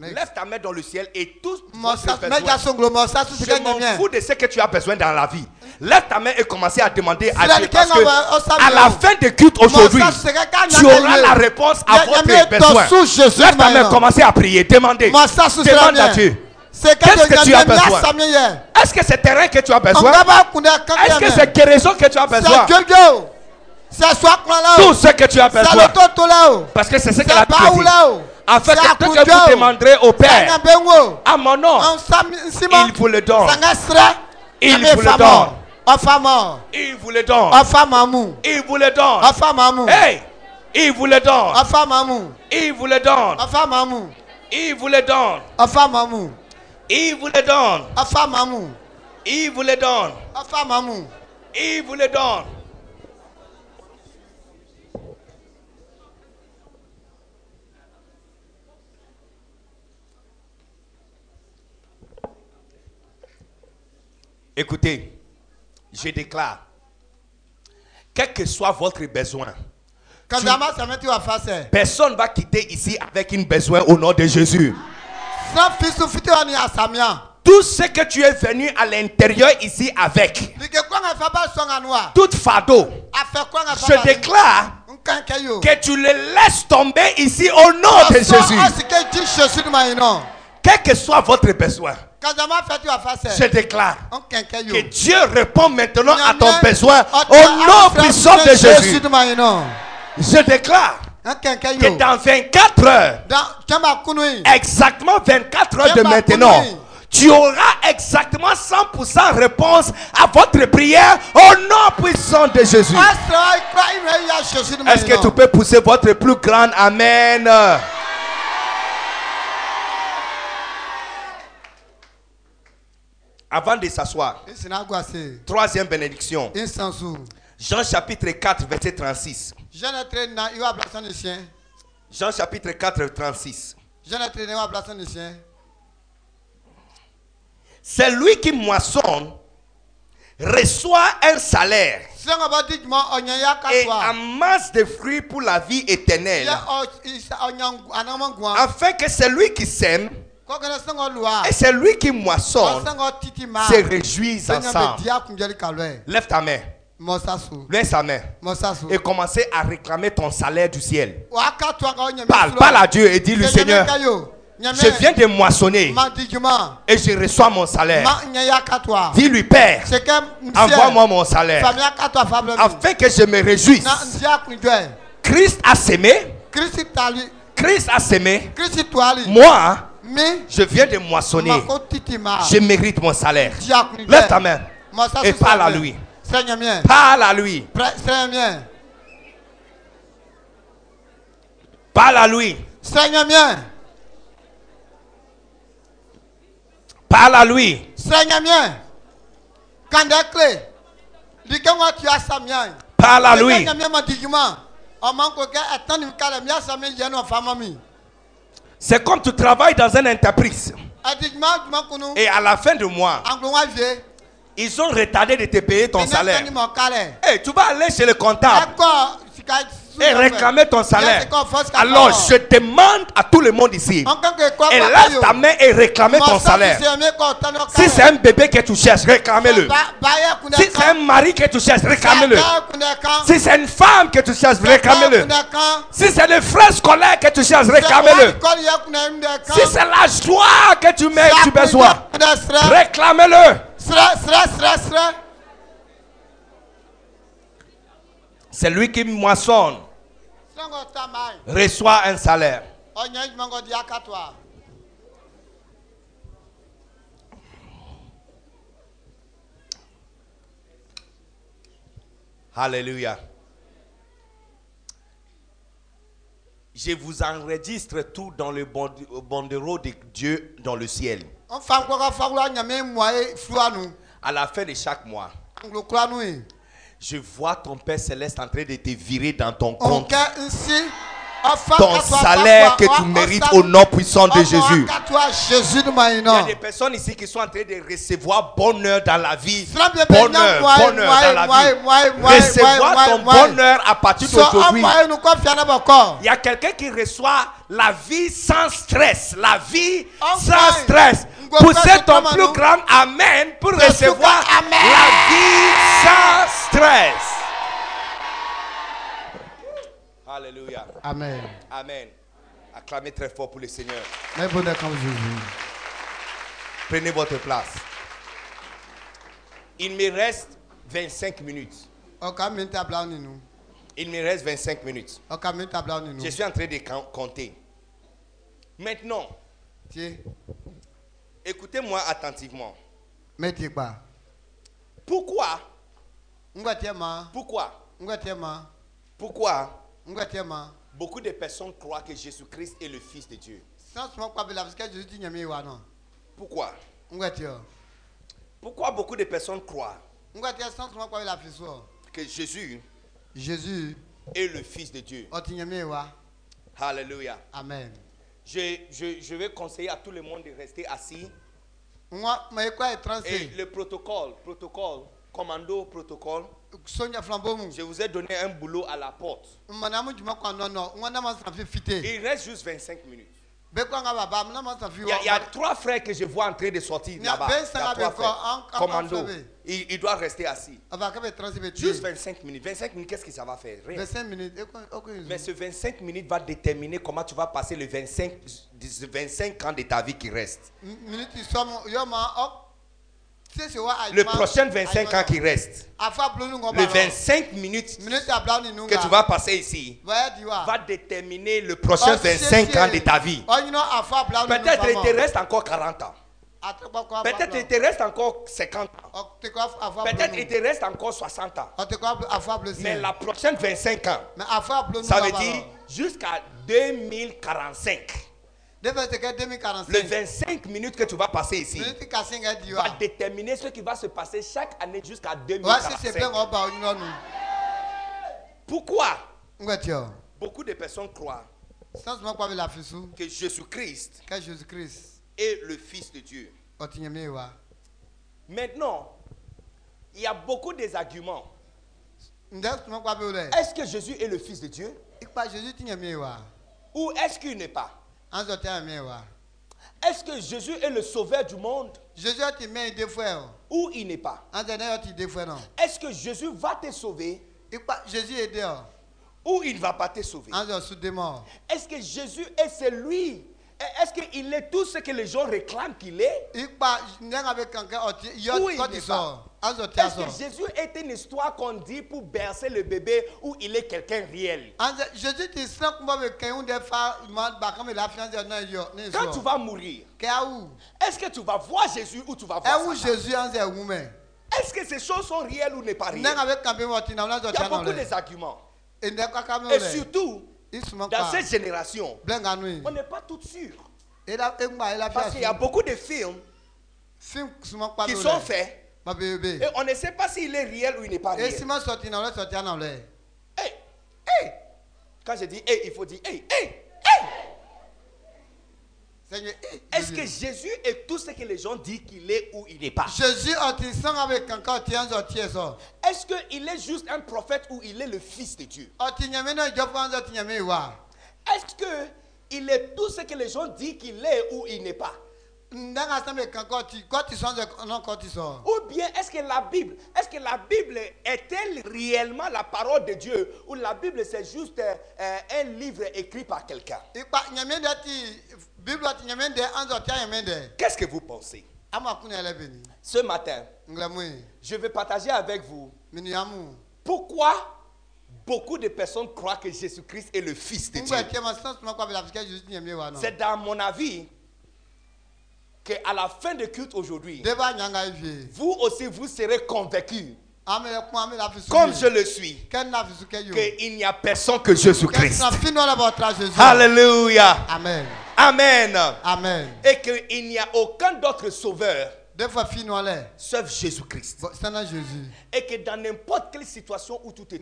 Lève ta main dans le ciel et tout Je m'en fous de ce que tu as besoin dans la vie. Lève ta main et commence à demander à Dieu. Parce que à la fin de culte aujourd'hui, tu auras la réponse à votre besoin. Lève ta main, commencez à prier. Demandez. Demande à. Dieu. Qu'est-ce que tu as besoin? Est-ce que c'est terrain que tu as besoin? Est-ce que c'est guérison que tu as besoin? Tout ce que tu as besoin. Parce que c'est ce que la Bible dit. Afin que tout ce que vous demanderez au Père, à mon nom, il vous le donne. Il vous le donne. Ofamo. Il vous le donne. Ofamamu. Il vous le donne. Ofamamu. Hey! Il vous le donne. Ofamamu. Il vous le donne. Ofamamu. Il vous le donne. Ofamamu. Il vous le donne. Ofamamu. Il vous le donne. Ofamamu. Il vous le donne. Écoutez, je déclare, quel que soit votre besoin, personne ne va quitter ici avec un besoin au nom de Jésus. Tout ce que tu es venu à l'intérieur ici avec, Like kwanga faba songa noa. tout fardeau, je déclare que tu le laisses tomber ici au nom de Jésus. Quel que soit votre besoin, Je déclare que Dieu répond maintenant à ton besoin au nom puissant de Jésus. Je déclare que dans 24 heures, exactement 24 heures de maintenant, tu auras exactement 100% réponse à votre prière au nom puissant de Jésus. Est-ce que tu peux pousser votre plus grand Amen? Avant de s'asseoir, troisième bénédiction. Jean chapitre 4, verset 36. Jeune train na iwa blason de chien. Jean chapitre 4, 36. Jeune train na iwa blason de chien. C'est lui qui moissonne, reçoit un salaire et amasse des fruits pour la vie éternelle. Afin que celui qui sème Et celui qui moissonne se réjouissent ensemble. Lève ta main. Lève sa main. Et commencez à réclamer ton salaire du ciel. Parle, parle à Dieu et dis-lui Seigneur, je viens de moissonner et je reçois mon salaire. Dis-lui Père, C'est envoie-moi mon salaire afin que je me réjouisse. Christ a sémé. Christ a sémé. Moi. Je viens de moissonner. Je mérite mon salaire. Lève ta main et parle à lui. Parle à lui. Parle à lui. Seigneur mien. Parle à lui. Seigneur mien. Kandekle. Likenwa tu as. Parle à lui. Seigneur mien ma digima. Kala. C'est comme tu travailles dans une entreprise et à la fin du mois, ils ont retardé de te payer ton salaire. Kale. Hey, tu vas aller chez le comptable et réclamer ton salaire. Alors je demande à tout le monde ici, et lève ta main et réclamer ton salaire. Si c'est un bébé que tu cherches, réclamez-le. Si c'est un mari que tu cherches, réclamez-le. Si c'est une femme que tu cherches, réclamez-le. Si c'est le frère scolaire que tu cherches, réclamez-le. Si c'est la joie que tu mets, tu besoin, réclamez-le. C'est lui qui moissonne, reçoit un salaire. Alléluia. Je vous enregistre tout dans le bande- banderole de Dieu dans le ciel. À la fin de chaque mois, je vois ton Père Céleste en train de te virer dans ton compte. Ton salaire que tu mérites au nom puissant de Jésus. Il y a des personnes ici qui sont en train de recevoir bonheur dans la vie. Bonheur, bonheur dans la vie. Recevoir ton bonheur à partir d'aujourd'hui. Il y a quelqu'un qui reçoit la vie sans stress. La vie sans stress. Poussez ton plus grand Amen pour recevoir la vie sans stress. Alléluia. Amen. Amen. Acclamez très fort pour le Seigneur. Jésus. Prenez votre place. Il me reste 25 minutes. Il me reste 25 minutes. Je suis en train de compter. Maintenant, écoutez-moi attentivement. Pourquoi? Pourquoi? Pourquoi? Beaucoup de personnes croient que Jésus-Christ est le Fils de Dieu. Pourquoi? Pourquoi beaucoup de personnes croient que Jésus, Jésus est le Fils de Dieu? Alléluia. Amen. Je, je, je vais conseiller à tout le monde de rester assis. Et le protocole, protocole, commando, protocole. Je vous ai donné un boulot à la porte. Il reste juste 25 minutes. Il y, a, trois frères que je vois en train de sortir là-bas. Commando. Il, doit rester assis. Juste 25 minutes. 25 minutes, qu'est-ce que ça va faire? Rien. Mais ce 25 minutes va déterminer comment tu vas passer les 25, 25 ans de ta vie qui reste. Le prochain 25 ans qui reste, le 25 minutes que tu vas passer ici, va déterminer le prochain 25 ans de ta vie. Peut-être il te reste encore 40 ans. Peut-être il te reste encore 50 ans. Peut-être il te reste encore 60 ans. Mais la prochaine 25 ans, ça veut dire jusqu'à 2045. Le 25 minutes que tu vas passer ici va déterminer ce qui va se passer chaque année jusqu'à 2045. Pourquoi? Beaucoup de personnes croient que Jésus-Christ est le Fils de Dieu. Maintenant, il y a beaucoup d'arguments. Est-ce que Jésus est le Fils de Dieu? Ou est-ce qu'il n'est pas? Est-ce que Jésus est le sauveur du monde? Ou il n'est pas? Est-ce que Jésus va te sauver? Ou il ne va pas te sauver? Est-ce que Jésus est celui est-ce qu'il est tout ce que les gens réclament qu'il est? Ou il n'est pas est-ce que Jésus est une histoire qu'on dit pour bercer le bébé ou il est quelqu'un réel? Quand tu vas mourir, est-ce que tu vas voir Jésus ou tu vas voir Jésus Est-ce que ces choses sont réelles ou n'est pas réelles? Il y a beaucoup d'arguments. Et surtout, dans cette génération, on n'est pas tout sûr. Parce qu'il y a beaucoup de films qui sont faits et on ne sait pas s'il est réel ou il n'est pas réel. Hey, hey. Quand je dis hey, il faut dire hey, hey, hey. Est-ce que Jésus est tout ce que les gens disent qu'il est ou il n'est pas? Jésus Est-ce qu'il est juste un prophète ou il est le fils de Dieu? Est-ce qu'il est tout ce que les gens disent qu'il est ou il n'est pas? Ou bien est-ce que la Bible, est-ce que la Bible est-elle réellement la parole de Dieu? Ou la Bible c'est juste euh, un livre écrit par quelqu'un? Qu'est-ce que vous pensez? Ce matin, je vais partager avec vous pourquoi beaucoup de personnes croient que Jésus-Christ est le Fils de Dieu. C'est dans mon avis qu'à la fin de culte aujourd'hui, vous aussi vous serez convaincus. Comme je le suis, qu'il n'y a personne que Jésus-Christ. Alléluia. Amen. Amen. Amen. Et qu'il n'y a aucun d'autre sauveur. Sauf Jésus-Christ. Jésus. Et que dans n'importe quelle situation où tout est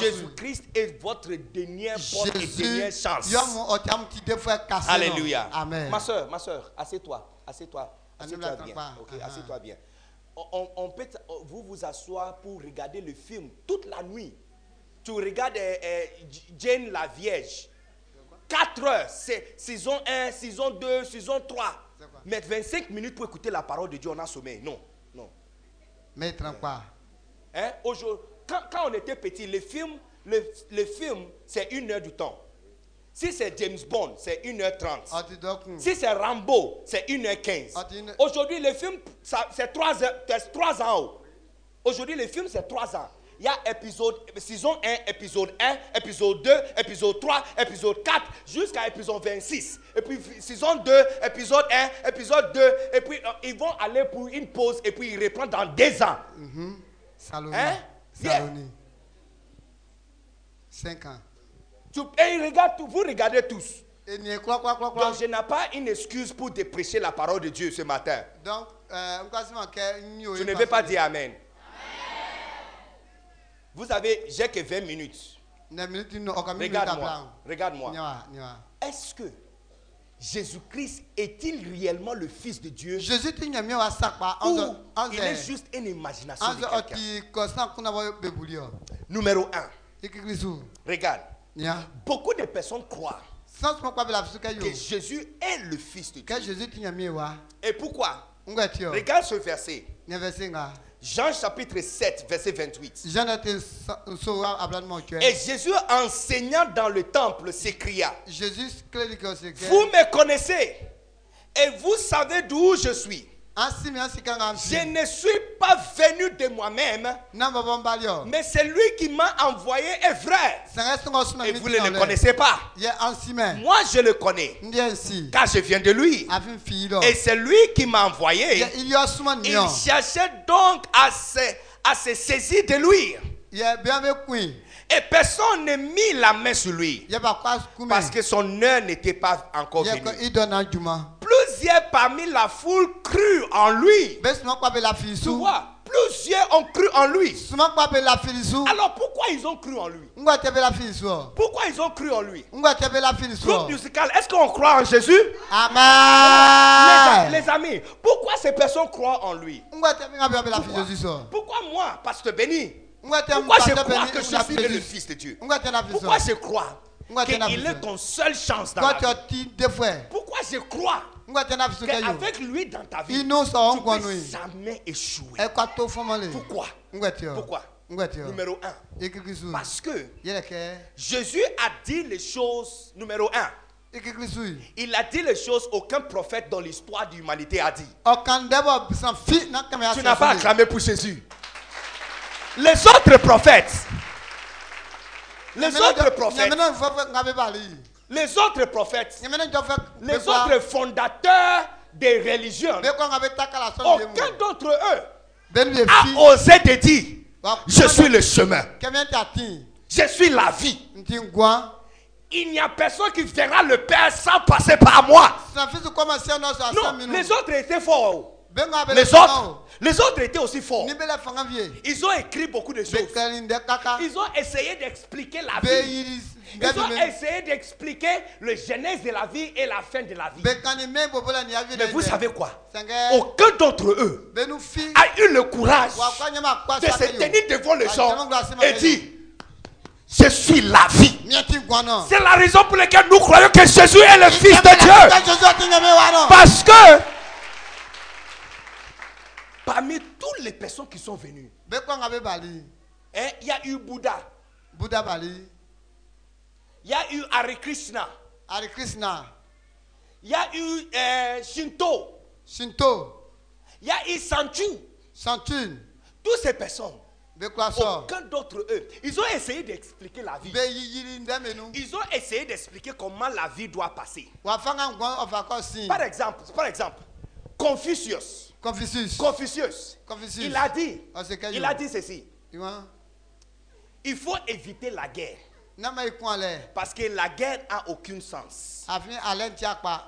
Jésus-Christ est votre dernière bonne et dernière chance. Alléluia. Amen. Ma soeur, ma soeur, assieds-toi. Assieds-toi. Assieds-toi bien. Ok, uh-huh. assieds-toi bien. On, on, peut vous vous asseoir pour regarder le film toute la nuit. Tu regardes euh, euh, Jane la Vierge. 4 heures, c'est saison 1, saison 2, saison 3. Mais 25 minutes pour écouter la parole de Dieu, on a sommeil. Non, non. Mais pas. Hein? Quand, quand, on était petit, le film, le, le film c'est une heure du temps. Si c'est James Bond, c'est 1h30. Ah, si c'est Rambo, c'est 1h15. Ah, Aujourd'hui, le film, c'est 3, 3 ans. Aujourd'hui, le film, c'est 3 ans il y a épisode, saison 1, épisode 1, épisode 2, épisode 3, épisode 4, jusqu'à épisode 26. Et puis saison 2, épisode 1, épisode 2, et puis euh, ils vont aller pour une pause, et puis ils reprennent dans des ans. Mm -hmm. Saloni. Hein? Saloni. 5 ans. Tu, et ils regardent, vous regardez tous. Donc je n'ai pas une excuse pour déprécher la parole de Dieu ce matin. Donc, euh, tu ne veux pas dire Amen. Vous avez, j'ai que 20 minutes. Regarde-moi. Regarde-moi. Est-ce que Jésus-Christ est-il réellement le Fils de Dieu? Jésus Ou il est juste une imagination Numéro 1. Regarde. Beaucoup de personnes croient que Jésus est le Fils de Dieu. Et pourquoi? Regarde ce verset. Jean chapitre 7, verset 28. Et Jésus enseignant dans le temple s'écria. Vous me connaissez et vous savez d'où je suis. Je ne suis pas venu de moi-même, mais c'est lui qui m'a envoyé est vrai. Et vous ne le connaissez pas. Moi, je le connais, car je viens de lui. Et c'est lui qui m'a envoyé. Il cherchait donc à se, à se saisir de lui. Et personne n'a mis la main sur lui. Parce que son heure n'était pas encore venue. Plusieurs parmi la foule crurent en lui. Tu vois, plusieurs ont cru en lui. Alors pourquoi ils ont cru en lui? Pourquoi ils ont cru en lui? Groupe musical, est-ce qu'on croit en Jésus? Amen. Les, les, amis, pourquoi ces personnes croient en lui? Pourquoi, pourquoi? Moi, pasteur Béni? Pourquoi je crois que je suis le Fils de Dieu? Pourquoi je crois qu'il est ton seule chance dans la vie? Pourquoi je crois qu'avec lui dans ta vie, tu ne peux jamais échouer. Pourquoi? Pourquoi? Numéro un. Parce que Jésus a dit les choses, numéro un. Il a dit les choses aucun prophète dans l'histoire de l'humanité a dit. Tu n'as pas acclamé pour Jésus. Les autres prophètes, les autres prophètes, les autres prophètes, les autres fondateurs des religions, aucun d'entre eux a osé te dire Je suis le chemin, je suis la vie. Il n'y a personne qui verra le Père sans passer par moi. Non, les autres étaient forts. Les autres, les autres étaient aussi forts. Ils ont écrit beaucoup de choses. Ils ont essayé d'expliquer la vie. Ils ont essayé d'expliquer le genèse de la vie et la fin de la vie. Mais vous savez quoi? Aucun d'entre eux a eu le courage de se tenir devant les gens et dire je suis la vie. C'est la raison pour laquelle nous croyons que Jésus est le Fils de Dieu. Parce que Parmi toutes les personnes qui sont venues, hein, il y a eu Bouddha. Bouddha Bali. Il y a eu Hare Krishna. Hare Krishna. Il y a eu euh, Shinto. Shinto. Il y a eu Sanchu. Sanchu. Toutes ces personnes. Aucun d'entre eux. Ils ont essayé d'expliquer la vie. Ils ont essayé d'expliquer comment la vie doit passer. Par exemple, par exemple, Confucius. Confucius. Confucius. Il a dit, ah, il a dit ceci. Il faut éviter la guerre. Parce que la guerre a aucun sens.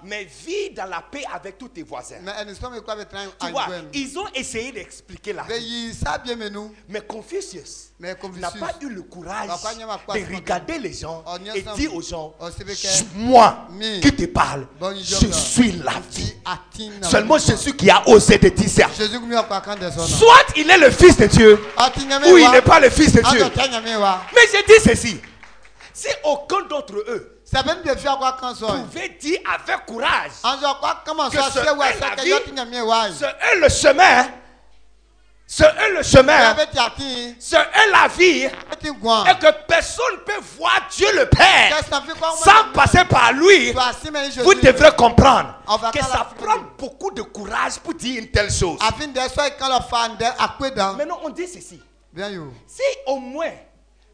Mais vis dans la paix avec tous tes voisins. Tu vois, ils ont essayé d'expliquer la vie. Mais Confucius n'a pas eu le courage de regarder les gens et dire aux gens, moi qui te parle, je suis la vie. Seulement Jésus qui a osé te dire ça. Soit il est le fils de Dieu, ou il n'est pas le fils de Dieu. Mais je dis ceci. Si aucun d'entre eux pouvait dire avec courage que ce est la vie, ce est le chemin, ce est le chemin, ce est la vie, et que personne ne peut voir Dieu le Père sans passer par lui, vous devrez comprendre que ça prend beaucoup de courage pour dire une telle chose. Maintenant, on dit ceci. Si au moins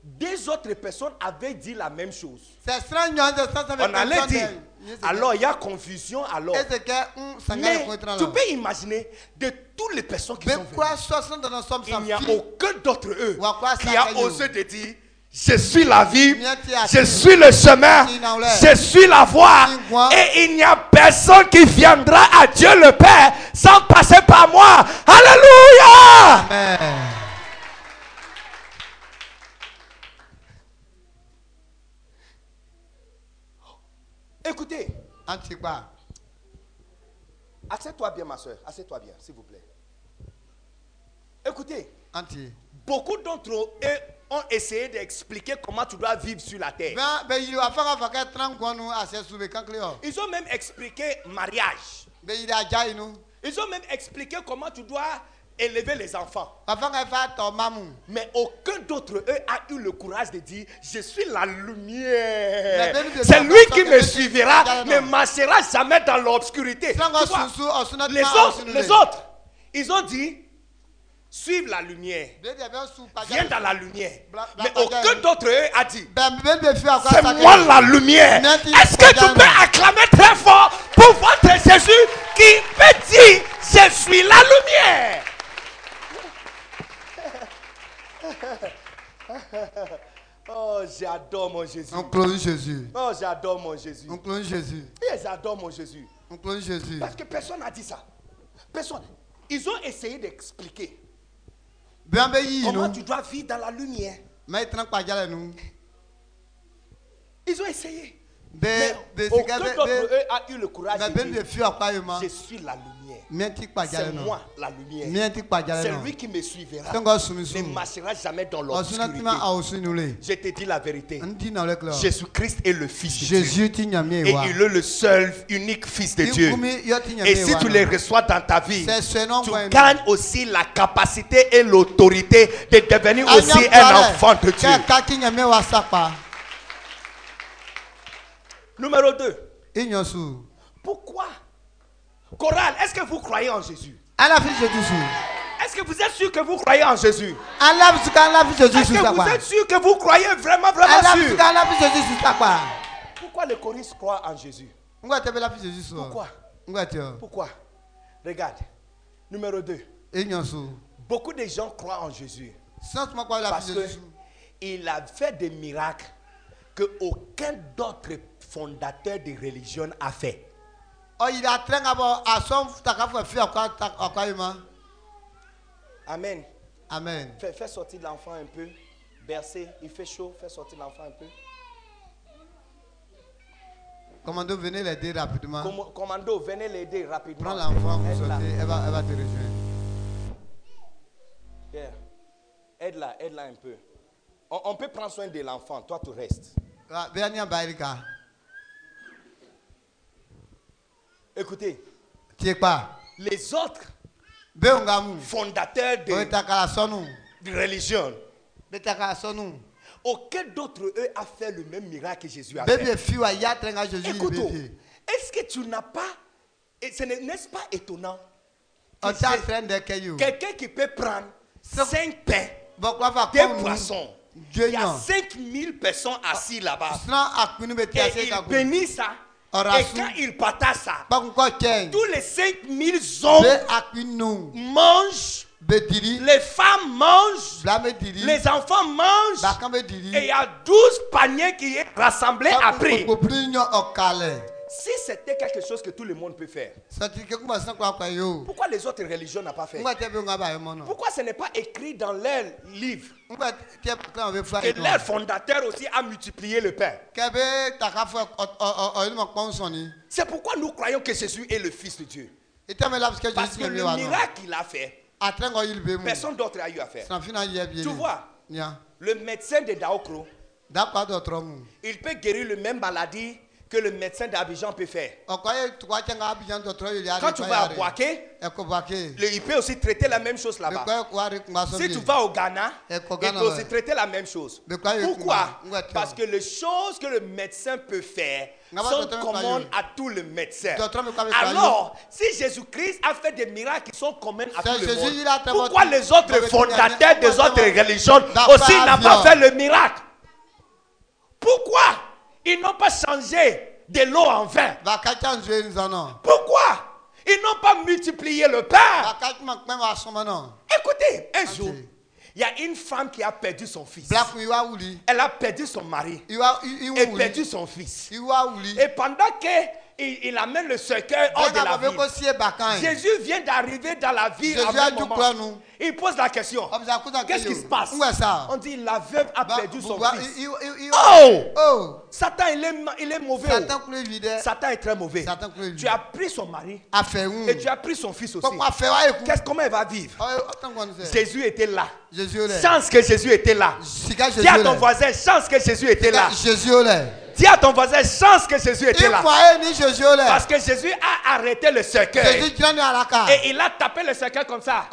deux autres personnes avaient dit la même chose. On allait dire, alors il y a confusion alors. Mais tu peux imaginer de toutes les personnes qui sont venues, il n'y a aucun d'entre eux qui a osé dire, je suis la vie, je suis le chemin, je suis la voie, et il n'y a personne qui viendra à Dieu le Père sans passer par moi. Alléluia! Assieds-toi bien, ma soeur. Assieds-toi bien, s'il vous plaît. Écoutez. Beaucoup d'entre eux ont essayé d'expliquer comment tu dois vivre sur la terre. Ils ont même expliqué mariage. Ils ont même expliqué comment tu dois élever les enfants. Mais aucun d'entre eux a eu le courage de dire, je suis la lumière. C'est lui qui me suivra, ne marchera jamais dans l'obscurité. Les autres, les autres, ils ont dit, suive la lumière. Viens dans la lumière. Mais aucun d'entre eux a dit, c'est moi la lumière. Est-ce que tu peux acclamer très fort pour votre Jésus qui peut dire, je suis la lumière? oh, j'adore mon Jésus. On clone Jésus. Oh, j'adore mon Jésus. On clone Jésus. J'adore mon Jésus. On clone Jésus. Parce que personne n'a dit ça. Personne. Ils ont essayé d'expliquer. Comment tu dois vivre dans la lumière. Ils ont essayé. Mais aucun d'entre eux a eu le courage de dire, je suis la lumière. C'est moi la lumière. C'est lui qui me suivra. Ne marchera jamais dans l'obscurité. Je te dis la vérité. Jésus-Christ est le Fils de Dieu. Et il est le seul, unique Fils de Dieu. Et si tu les reçois dans ta vie, tu gagnes aussi la capacité et l'autorité de devenir aussi un enfant de Dieu. Numéro 2. Pourquoi? Chorale, est-ce que vous croyez en Jésus? Est-ce que vous êtes sûr que vous croyez en Jésus? Est-ce que vous êtes sûr que vous croyez vraiment, vraiment sûr? Pourquoi les choristes croient en Jésus? Pourquoi Pourquoi? Regarde. Numéro 2. Beaucoup de gens croient en Jésus. Parce qu'il a fait des miracles que aucun d'autre fondateur de religion a fait. Amen. Amen. Fais, fais sortir l'enfant un peu. Bercé, il fait chaud. Fais sortir l'enfant un peu. Commando, venez l'aider rapidement. commando, venez l'aider rapidement. Prends l'enfant, vous sortez, elle va, elle va te rejoindre. Yeah. Aide-la, aide-la un peu. On, on, peut prendre soin de l'enfant, toi tu restes. Ah, Écoutez. Les autres fondateurs de, de religion. Aucun d'entre eux a fait le même miracle que Jésus a fait. Écoute, est-ce que tu n'as pas, n'est-ce pas étonnant Quelqu'un qui peut prendre cinq pains, des poissons. Il y a 5000 personnes assises là-bas. Et il bénit ça. Et quand il partage ça, tous les 5000 hommes mangent. Les femmes mangent, les enfants mangent, et il y a 12 paniers qui est rassemblés après. Si c'était quelque chose que tout le monde peut faire, pourquoi les autres religions n'ont pas fait? Pourquoi ce n'est pas écrit dans leur livre? Que leur fondateur aussi a multiplié le pain. C'est pourquoi nous croyons que Jésus est le Fils de Dieu. Parce que le miracle qu'il a fait, personne d'autre a eu à faire. Tu vois, le médecin de Daokro, il peut guérir le même maladie que le médecin d'Abidjan peut faire. Quand tu vas à Boaké, il peut aussi traiter la même chose là-bas. Si tu vas au Ghana, il peut aussi traiter la même chose. Pourquoi? Parce que les choses que le médecin peut faire sont communes à tous les médecins. Alors, si Jésus-Christ a fait des miracles qui sont communs à tous les monde, pourquoi les autres fondateurs des autres religions aussi n'ont pas fait le miracle? Pourquoi? Ils n'ont pas changé de l'eau en vin. Pourquoi? Ils n'ont pas multiplié le pain. Écoutez, un jour, il y a une femme qui a perdu son fils. Elle a perdu son mari. Et perdu son fils. Et pendant que il, amène le cercueil hors de la ville. Jésus vient d'arriver dans la ville à un moment. Il pose la question. Qu'est-ce qui se passe? On dit la veuve a perdu son fils. Oh! oh! Satan, il est, il est mauvais. Satan est très mauvais. Tu as pris son mari. Et tu as pris son fils aussi. Qu'est-ce, comment elle va vivre? Jésus était là. Chance que Jésus était là. Dis à ton voisin, chance que Jésus était là. Jésus Dis à ton voisin, chance que Jésus était là. Parce que Jésus a arrêté le cercueil. Et il a tapé le cercueil comme ça.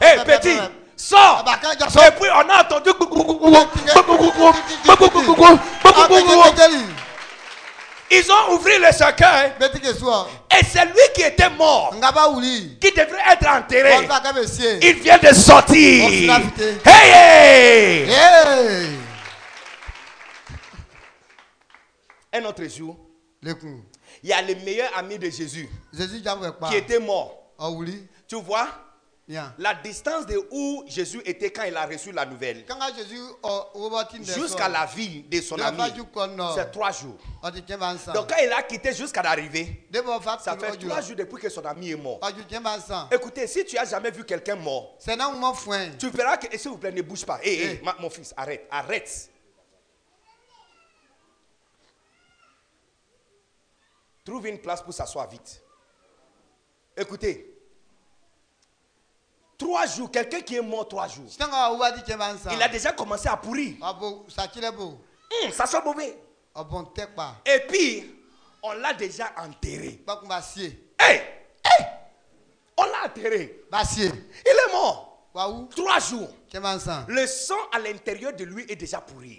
Hé petit, sors. Et puis on a entendu. Ils ont ouvert le cercueil. Et c'est lui qui était mort. Qui devrait être enterré. Il vient de sortir. Hey! hey. Un autre jour, il y a le meilleur ami de Jésus qui était mort. Oh, tu vois? La distance de où Jésus était quand il a reçu la nouvelle. Oh, jusqu'à la vie de son ami, c'est trois jours. Donc quand il a quitté jusqu'à l'arrivée, ça fait trois jours depuis que son ami est mort. Écoutez, si tu as jamais vu quelqu'un mort, tu verras que, s'il vous plaît, ne bouge pas. Hé, mon fils, arrête, arrête. Trouve une place pour s'asseoir vite. Écoutez. Trois jours, quelqu'un qui est mort trois jours. Il a déjà commencé à pourrir. Hum, ça sent mauvais. Et puis, on l'a déjà enterré. Hey, hey, on l'a enterré. Il est mort. Trois jours. Le sang à l'intérieur de lui est déjà pourri.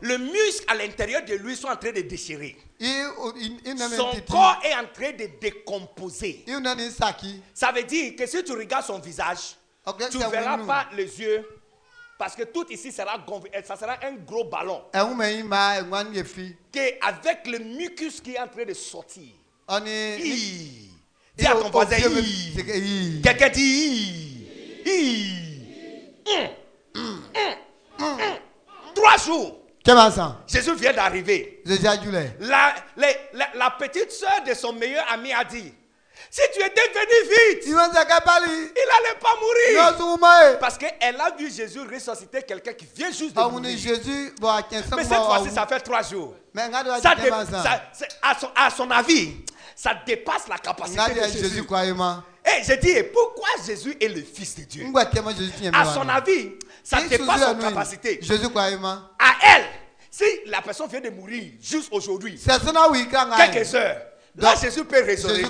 Le muscle à l'intérieur de lui sont en train de déchirer. Son corps est en train de décomposer. Ça veut dire que si tu regardes son visage, tu ne verras pas les yeux. Parce que tout ici sera. Ça sera un gros ballon. Avec le mucus qui est en train de sortir. Dis à ton voisin. Quelqu'un dit. Trois jours. Jésus vient d'arriver. La, la, petite soeur de son meilleur ami a dit si tu étais venu vite, il n'allait pas mourir. Parce qu'elle a vu Jésus ressusciter quelqu'un qui vient juste de ah, mourir. Mais cette fois-ci, ça fait trois jours. Ça, à, son, à son avis, ça dépasse la capacité de Jésus. Et eh, je dis, pourquoi Jésus est le Fils de Dieu? À son avis, ça dépasse son capacité. À elle, si la personne vient de mourir juste aujourd'hui, quelques heures, Là, Jésus peut ressusciter.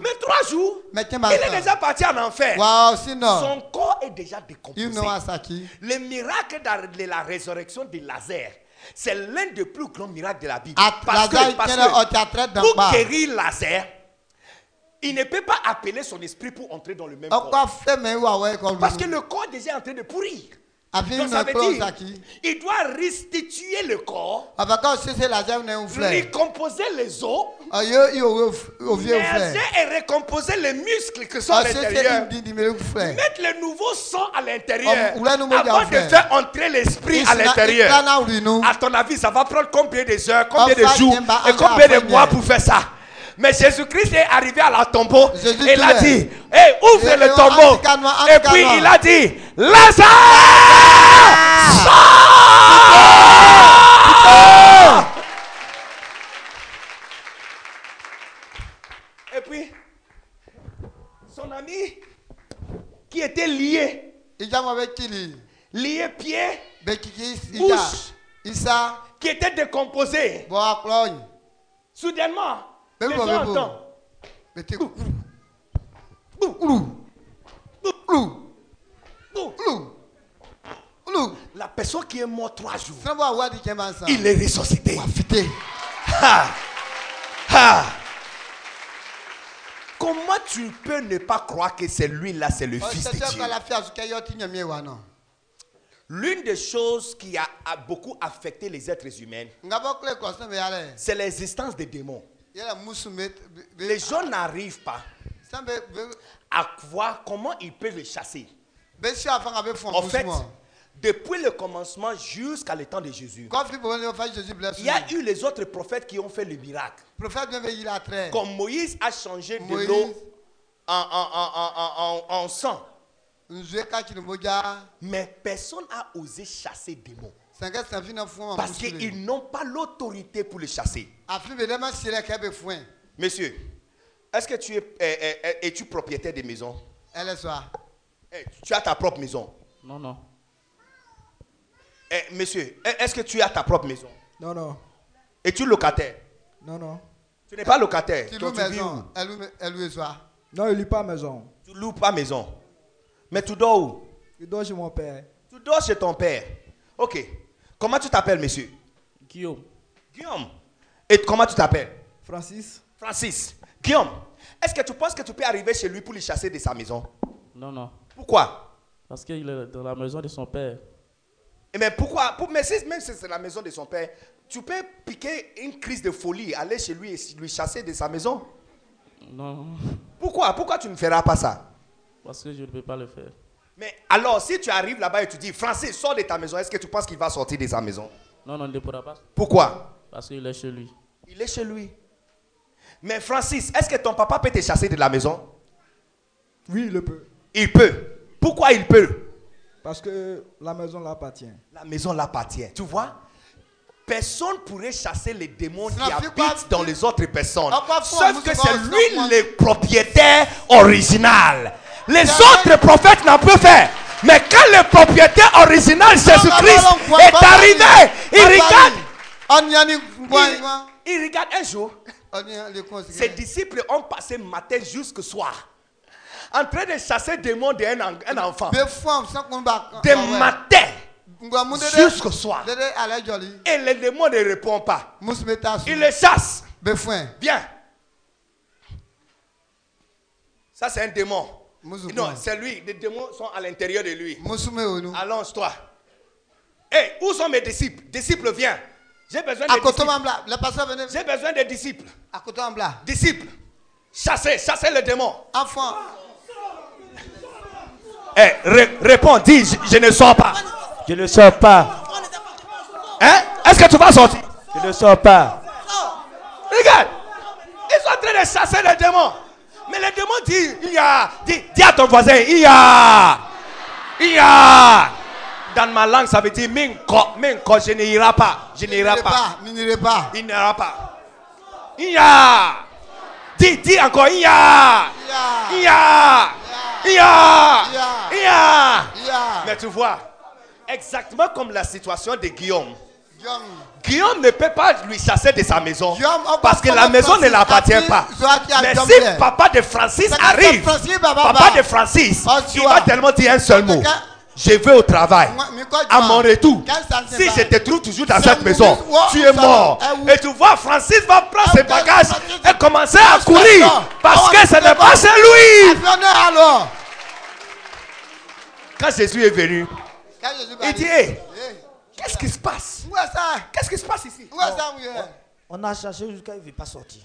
Mais trois jours, il est déjà parti en enfer. Son corps est déjà décomposé. Le miracle de la résurrection de Lazare, c'est l'un des plus grands miracles de la Bible. Parce que, parce que pour guérir Lazare, il ne peut pas appeler son esprit pour entrer dans le même corps. Parce que le corps est déjà en train de pourrir. Donc ça veut dire, il doit restituer le corps, recomposer les os, et recomposer les muscles qui sont à l'intérieur, mettre le nouveau sang à l'intérieur, avant de faire entrer l'esprit à l'intérieur. À ton avis, ça va prendre combien de heures, combien de jours et combien de mois pour faire ça? Mais Jésus-Christ est arrivé à la tombeau. Et il a dit, hey, ouvre le tombeau. Et puis il a dit, Lazare, Et puis, son ami qui était lié, lié pied, bouche, qui était décomposé. Soudainement, La personne qui est morte trois jours, il est ressuscité. Comment tu peux ne pas croire que c'est lui là, c'est le oh, Fils de Dieu? L'une des choses qui a, a, beaucoup affecté les êtres humains, c'est l'existence des démons. Les gens n'arrivent pas à voir comment ils peuvent les chasser. En fait, depuis le commencement jusqu'à le temps de Jésus, il y a eu les autres prophètes qui ont fait le miracle. Comme Moïse a changé de l'eau en, en, sang. Mais personne n'a osé chasser des démons. Parce qu'ils n'ont pas l'autorité pour les chasser. Monsieur, est-ce que tu es, es, es, propriétaire de maison eh, Tu as ta propre maison? Non, non. Eh, monsieur, est-ce que tu as ta propre maison? Non, non. Es-tu locataire? Non, non. Tu n'es pas locataire. Tu loues maison? Elle loue Non, il loue pas maison. Tu loues pas maison. Mais tu dors où? Tu dors chez mon père. Tu dors chez ton père. Ok. Comment tu t'appelles, monsieur? Guillaume. Guillaume. Et comment tu t'appelles? Francis. Francis. Guillaume, est-ce que tu penses que tu peux arriver chez lui pour le chasser de sa maison? Non, non. Pourquoi? Parce qu'il est dans la maison de son père. Mais pourquoi? Pour, Mais même si c'est la maison de son père, tu peux piquer une crise de folie, aller chez lui et lui chasser de sa maison? Non. Pourquoi? Pourquoi tu ne feras pas ça? Parce que je ne peux pas le faire. Mais alors, si tu arrives là-bas et tu dis, Francis, sors de ta maison, est-ce que tu penses qu'il va sortir de sa maison? Non, non, il ne pourra pas. Pourquoi? Parce qu'il est chez lui. Il est chez lui. Mais Francis, est-ce que ton papa peut te chasser de la maison? Oui, il peut. Il peut. Pourquoi il peut? Parce que la maison l'appartient. La maison l'appartient. Tu vois? Personne pourrait chasser les démons qui habitent dans les autres personnes. Sauf que c'est lui le propriétaire original. Les autres prophètes n'ont pu faire. Mais quand le propriétaire original Jésus-Christ est arrivé, il regarde. Il, regarde un jour. Ses disciples ont passé matin jusqu'au soir. En train de chasser des démons d'un un enfant. De matin jusqu'au soir. Et les démons ne répondent pas. Il les chasse. Bien. Ça, c'est un démon. Non, c'est lui. Les démons sont à l'intérieur de lui. Allonge-toi. Hé, où sont mes disciples? Disciples, viens. J'ai besoin de disciples. J'ai besoin de disciples. Disciples. Chassez, chassez le démon. Enfant. Eh, réponds, dis, je, ne sors pas. Je ne sors pas. Hein? Est-ce que tu vas sortir? Je ne sors pas. Regarde. Ils sont en train de chasser le démon. Mais le démon dit, il y a, dis, dis à ton voisin, il y a, il y a. Dans ma langue, ça veut dire, minko, minko, je n'irai pas. Je n'irai pas. Il n'ira pas. Il n'ira pas. Il y a. Dis, dis encore, il y a. Il y a. Il y a. Il y a. Mais tu vois, exactement comme la situation de Guillaume. Guillaume ne peut pas lui chasser de sa maison parce que la maison ne l'appartient pas. Mais si papa de Francis arrive, papa de Francis, il va tellement dire un seul mot. Je vais au travail. À mon retour, si je te trouve toujours dans cette maison, tu es mort. Et tu vois, Francis va prendre ses bagages et commencer à courir parce que ce n'est pas. chez lui. Quand Jésus est venu, Il dit, qu'est-ce qui se passe? Qu'est-ce qui se passe ici? On a cherché jusqu'à il ne veut pas sortir.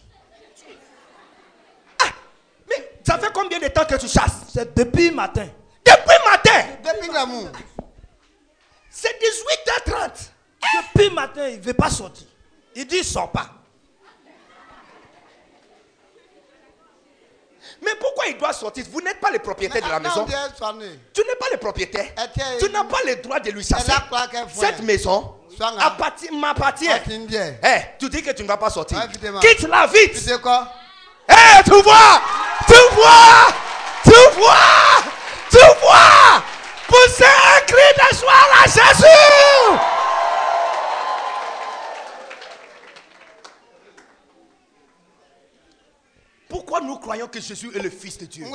Ah, mais ça fait combien de temps que tu chasses? C'est depuis matin. Depuis matin? Depuis l'amour. C'est 18h30. Depuis matin, il ne veut pas sortir. Il dit, il ne sort pas. Mais pourquoi il doit sortir? Vous n'êtes pas le propriétaire de la maison. Tu n'es pas le propriétaire. Tu n'as pas le droit de lui chasser. Cette maison m'appartient. Eh, tu dis que tu ne vas pas sortir. Quitte-la vite. Quoi? Eh, tu vois Tu vois Tu vois Tu vois Poussez un cri de joie à Jésus Pourquoi nous croyons que Jésus est le Fils de Dieu?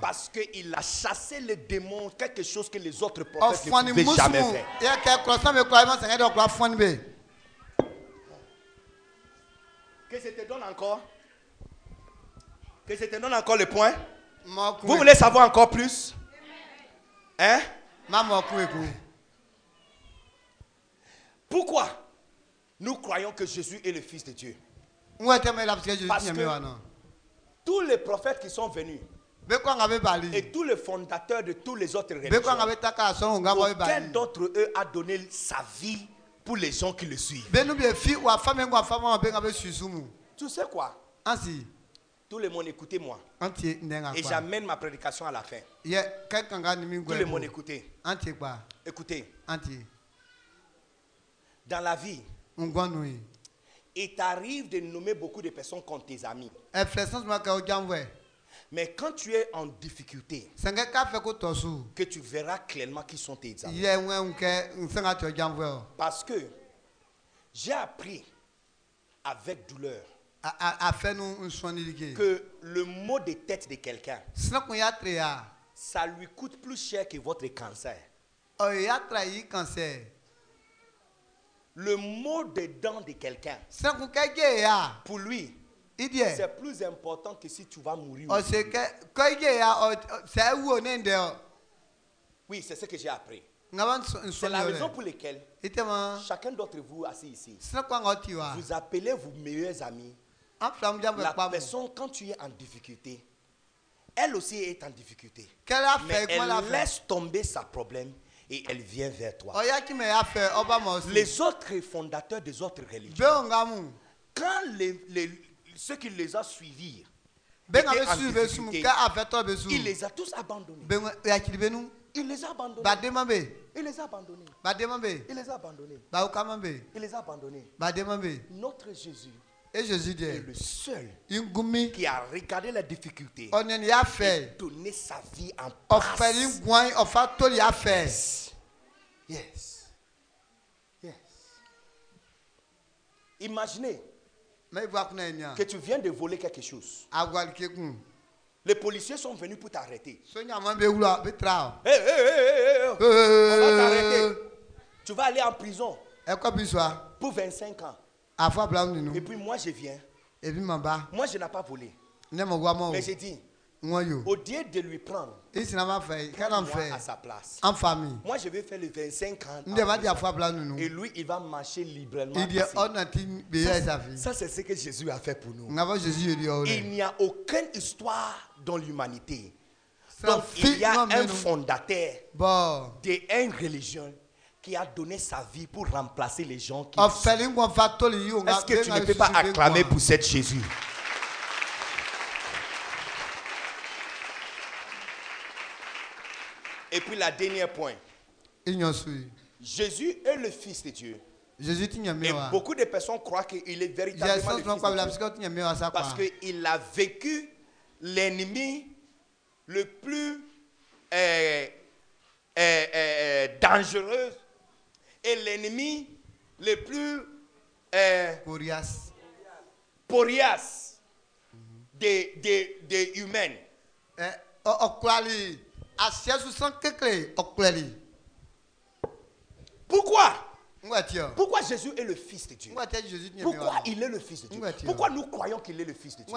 Parce qu'il a chassé les démons, quelque chose que les autres prophètes ne pouvaient jamais faire. Que je te donne encore. Que je te donne encore le point. Vous voulez savoir encore plus? Hein? Pourquoi nous croyons que Jésus est le Fils de Dieu? Parce que tous les prophètes qui sont venus et tous les fondateurs de tous les autres religions, aucun d'entre eux a donné sa vie pour les gens qui le suivent. Tu sais quoi? Tout le monde écoutez-moi. Et j'amène ma prédication à la fin. Tout le monde écoutez. Écoutez. Dans la vie, il t'arrive de nommer beaucoup de personnes comme tes amis. Mais quand tu es en difficulté, que tu verras clairement qui sont tes amis. Parce que j'ai appris avec douleur que le mot de tête de quelqu'un, ça lui coûte plus cher que votre cancer. Le mot de dents de quelqu'un, pour lui, c'est plus important que si tu vas mourir. Oui, c'est ce que j'ai appris. C'est la raison pour laquelle chacun d'entre vous assis ici, vous appelez vos meilleurs amis. La personne, quand tu es en difficulté, elle aussi est en difficulté. Mais elle laisse tomber sa problème et elle vient vers toi. Les autres fondateurs des autres religions, quand les, ceux qui les ont suivis, il les a tous abandonnés. Il les a abandonnés. Il les a abandonnés. Il les a abandonnés. Il les a abandonnés. Notre Jésus et Jésus dit, est le seul qui a regardé la difficulté et donné sa vie en place. Yes. Yes. Imaginez que tu viens de voler quelque chose. Les policiers sont venus pour t'arrêter. Hey, hey, hey, On va t'arrêter. Tu vas aller en prison pour 25 ans. Et puis moi je viens. Moi je n'ai pas volé. Mais j'ai dit, au lieu de lui prendre, moi à sa place. En famille. Moi, je vais faire les 25 ans. Et lui, il va marcher librement. Ça, c'est ce que Jésus a fait pour nous. Il n'y a aucune histoire dans l'humanité. Donc, il y a un fondateur d'une religion qui a donné sa vie pour remplacer les gens qui. Est-ce que tu ne peux pas acclamer pour cette Jésus? Et puis la dernière point. Jésus est le Fils de Dieu. Et beaucoup de personnes croient qu'il est véritablement le Fils de Dieu. Parce qu'il a vécu l'ennemi le plus euh, euh, euh, dangereux l'ennemi le plus porias, porias des, des, des humains. Pourquoi? Pourquoi Jésus est le Fils de Dieu? Pourquoi il est le Fils de Dieu? Pourquoi nous croyons qu'il est le Fils de Dieu?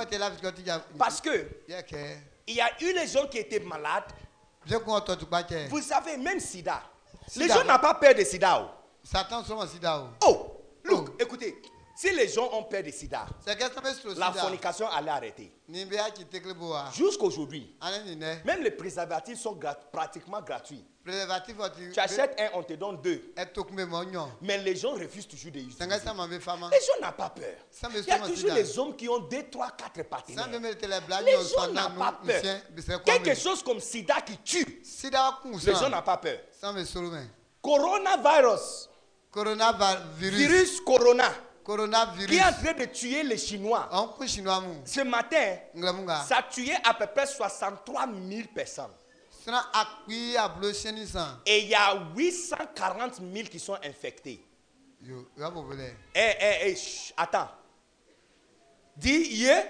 Parce que il y a eu les gens qui étaient malades. Vous savez, même sida. Les gens n'ont pas peur de sida. Oh. Satan sont sida. Oh, oh look, oh. écoutez. Si les gens ont peur de sida, la fornication allait arrêter. Jusqu'aujourd'hui, même les préservatifs sont pratiquement gratuits. Tu achètes un, on te donne deux. Mais les gens refusent toujours de utiliser. Les gens n'ont pas peur. Il y a toujours les hommes qui ont deux, trois, quatre partenaires. Les gens n'ont pas peur. Quelque chose comme sida qui tue. Les gens n'ont pas peur. Coronavirus. Coronavirus. Virus corona. Coronavirus. Qui est en train de tuer les Chinois? Ce matin, ça a tué à peu près 63 000 personnes. Et il y a 840 000 qui sont infectés. Eh, eh, eh, attends. Dis yeah.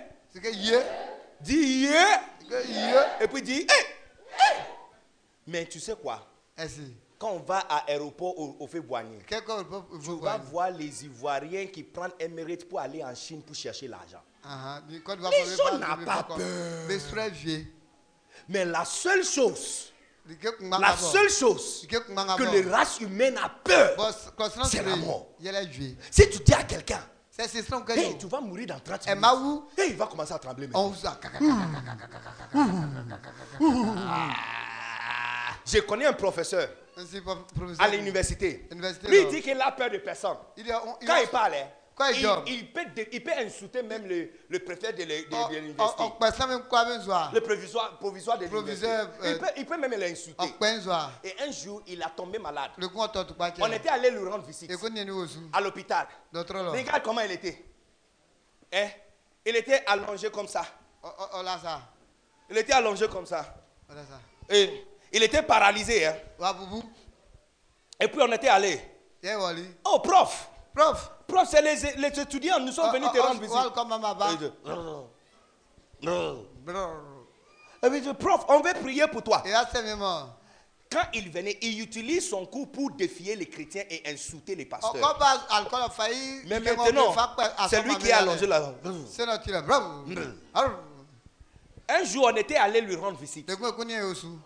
Dis yeah. Et puis dis eh, Mais tu sais quoi? Quand on va à l'aéroport au, au Féboigné, tu vas voir les Ivoiriens qui prennent un mérite pour aller en Chine pour chercher l'argent. Les gens n'ont pas peur. Mais la seule chose, la seule chose que les races humaines a peur, c'est la mort. Si tu dis à quelqu'un, hey, tu vas mourir dans 30 minutes. Hey, il va commencer à trembler. Je connais un professeur à l'université. Lui, il dit qu'il a peur de personne. Quand il parle, il, peut, il, peut, insulter même le, le préfet de l'université. Le provisoire, provisoire de l'université. Il, peut, il peut même l'insulter. Et un jour, il a tombé malade. On était allé lui rendre visite à l'hôpital. Regarde comment il était. Hein? Il était allongé comme ça. Il était allongé comme ça. Et il était paralysé. Hein? Et puis on était allé. Oh, prof. Prof. Prof, c'est les, les, étudiants, nous sommes venus te rendre visite. Et puis, prof, on veut prier pour toi. Quand il venait, il utilise son coup pour défier les chrétiens et insulter les pasteurs. Mais maintenant, c'est lui qui est allongé là. Un jour, on était allé lui rendre visite.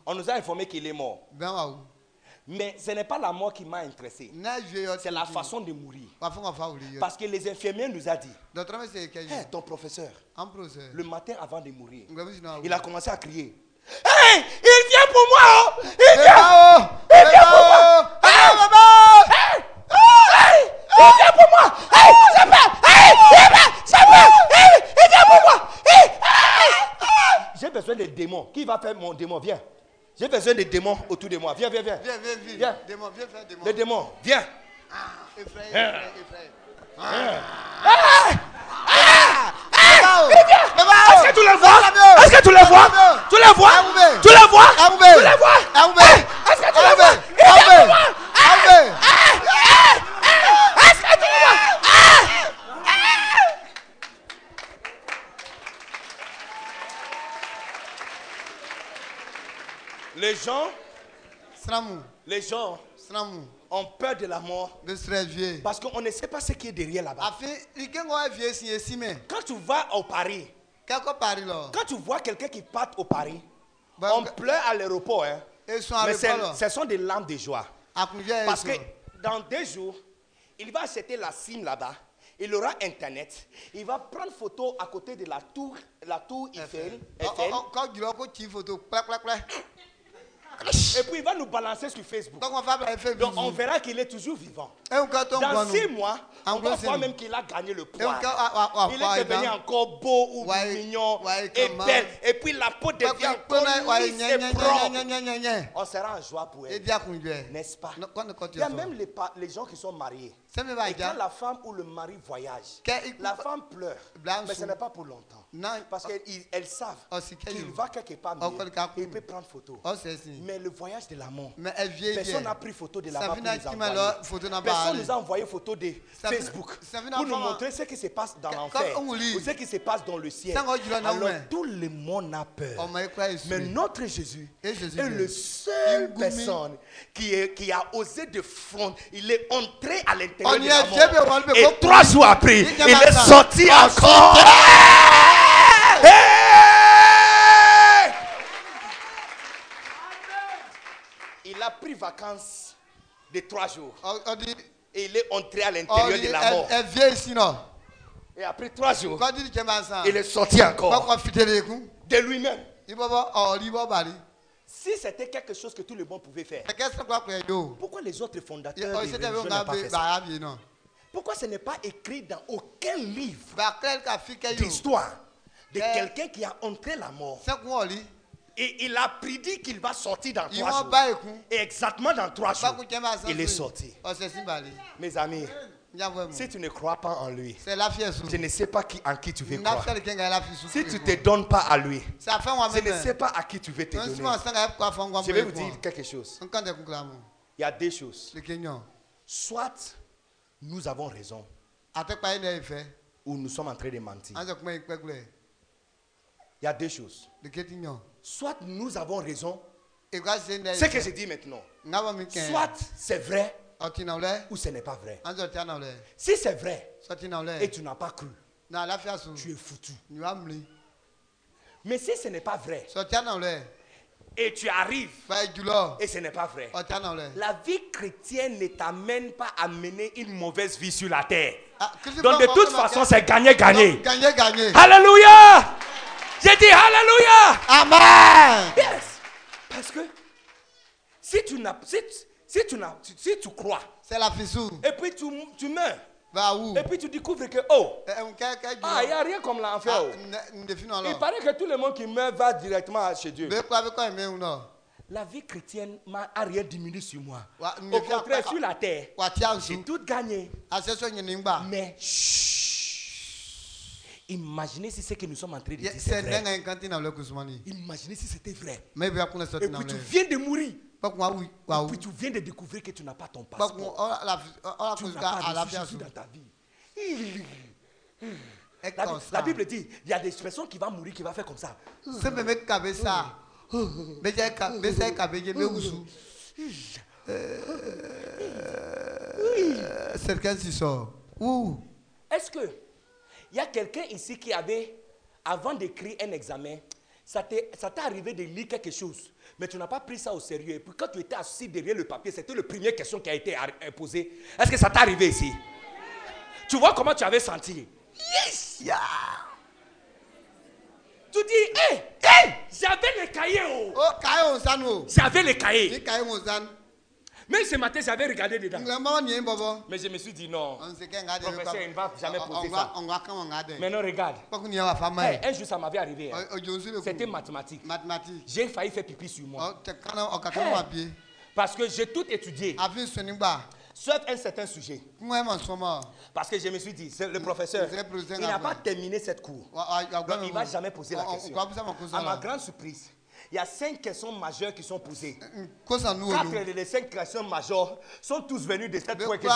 On nous a informé qu'il est mort. Mais ce n'est pas la mort qui m'a intéressé. C'est la façon de mourir. Parce que les infirmiers nous ont dit hey, ton professeur, le matin avant de mourir, il a commencé à crier. Hey, il vient pour moi! Oh! Il vient! Il vient pour moi! Hey! Hey! Il vient pour moi! Hey! C'est pas! Hey! C'est pas! Hey! Il vient pour moi! Hey! J'ai besoin de démons. Qui va faire mon démon? Viens. J'ai besoin de démons autour de moi. Viens, viens, viens. Viens, viens, viens. viens. Démon, viens faire démon. Les démons, viens. Ah, effrayé, effrayé, Ah. Ah. Ah. Est-ce que tu les vois? Est-ce que tu les vois? Tu les vois? Tu les vois? Tu les vois? Est-ce que tu les vois Il est pour moi Est-ce que tu les vois Les gens, les gens ont peur de la mort parce qu'on ne sait pas ce qui est derrière là-bas. Quand tu vas au Paris, quand tu vois quelqu'un qui part au Paris, on pleure à l'aéroport. Hein. Mais ce sont des larmes de joie. Parce que dans deux jours, il va acheter la SIM là-bas. Il aura Internet. Il va prendre photo à côté de la tour, la tour Eiffel. Eiffel. Et puis il va nous balancer sur Facebook. Donc on verra qu'il est toujours vivant. Dans six mois, on va voir même qu'il a gagné le poids. Il est devenu encore beau ou mignon et belle. Et puis la peau devient encore lisse et propre. On sera en joie pour elle. N'est-ce pas? Il y a même les, les gens qui sont mariés. Et quand la femme ou le mari voyage, la femme pleure. Mais ce n'est pas pour longtemps. Parce qu'elles savent oh, qu'il va quelque part oh, mieux, il peut prendre photo. Oh, mais le voyage de l'amour, personne n'a pris photo de là-bas. Personne nous a envoyé photo de Facebook pour nous montrer ce qui se passe dans l'enfer ou ce qui se passe dans le ciel. Alors tout le monde a peur. Mais notre Jésus est le seul personne qui, est, qui a osé de front. Il est entré à l'intérieur. Et trois jours après, il est sorti encore. vacances de trois jours. Et il est entré à l'intérieur de la mort. Et après trois jours, il est sorti encore. de lui-même. Si c'était quelque chose que tout le monde pouvait faire, pourquoi les autres fondateurs pas fait ça? Pourquoi ce n'est pas écrit dans aucun livre d'histoire de quelqu'un qui a entré la mort? Et il a prédit qu'il va sortir dans trois jours. Et exactement dans trois jours, il est sorti. Oh, Mes amis, si tu ne crois pas en lui, je ne sais pas qui, en qui tu veux croire. Si tu ne te donnes pas à lui, je ne sais pas à qui tu veux te donner. Je vais vous dire quelque chose. Il y a deux choses. Soit nous avons raison, ou nous sommes en train de mentir. Il y a deux choses. Soit nous avons raison, ce que je dis maintenant. Soit c'est vrai, ou ce n'est pas vrai. Si c'est vrai, et tu n'as pas cru, tu es foutu. Mais si ce n'est pas vrai, et tu arrives et ce n'est pas vrai. La vie chrétienne ne t'amène pas à mener une mauvaise vie sur la terre. Ah, Donc de toute façon, c'est gagner-gagner. Alléluia. J'ai dit Alléluia. Amen. Yes. Parce que si tu n'as si, si, tu si tu crois. C'est la fissure. Et puis tu, tu meurs. Va où? Et puis tu découvres que oh. Eh, ah, il n'y a rien comme l'enfer. Ah, oh. Il paraît que tout le monde qui meurt va directement chez Dieu. La vie chrétienne n'a rien diminué sur moi. Au contraire, sur la terre, j'ai tout gagné. Ah, Mais. Imaginez si ce que nous sommes en train de dire c'est vrai. Imaginez si c'était vrai. Et puis tu viens de mourir. Et puis tu viens de découvrir que tu n'as pas ton passeport. Tu n'as pas de dans ta vie. La, la, Bible dit, il y a des personnes qui vont mourir, qui vont faire comme ça. C'est qui sort. Est-ce que il y a quelqu'un ici qui avait, avant d'écrire un examen, ça t'est arrivé de lire quelque chose, mais tu n'as pas pris ça au sérieux. Et puis quand tu étais assis derrière le papier, c'était la première question qui a été posée. Est-ce que ça t'est arrivé ici? Tu vois comment tu avais senti? Yes! Yeah. Tu dis, hé, hé, j'avais les cahiers. Oh, oh J'avais les cahiers. Même ce matin, j'avais regardé dedans. Mais je me suis dit non. Professeur, il ne va jamais poser ça. Mais non, regarde. un jour, ça m'avait arrivé. Hein. C'était mathématique. J'ai failli faire pipi sur moi. Oh, Parce que j'ai tout étudié. Sauf un certain sujet. Parce que je me suis dit, le professeur, il n'a pas terminé cette cour. Donc il ne va jamais poser la question. À ma grande surprise, il y a cinq questions majeures qui sont posées. Quatre des cinq questions majeures sont tous venus de cette point que je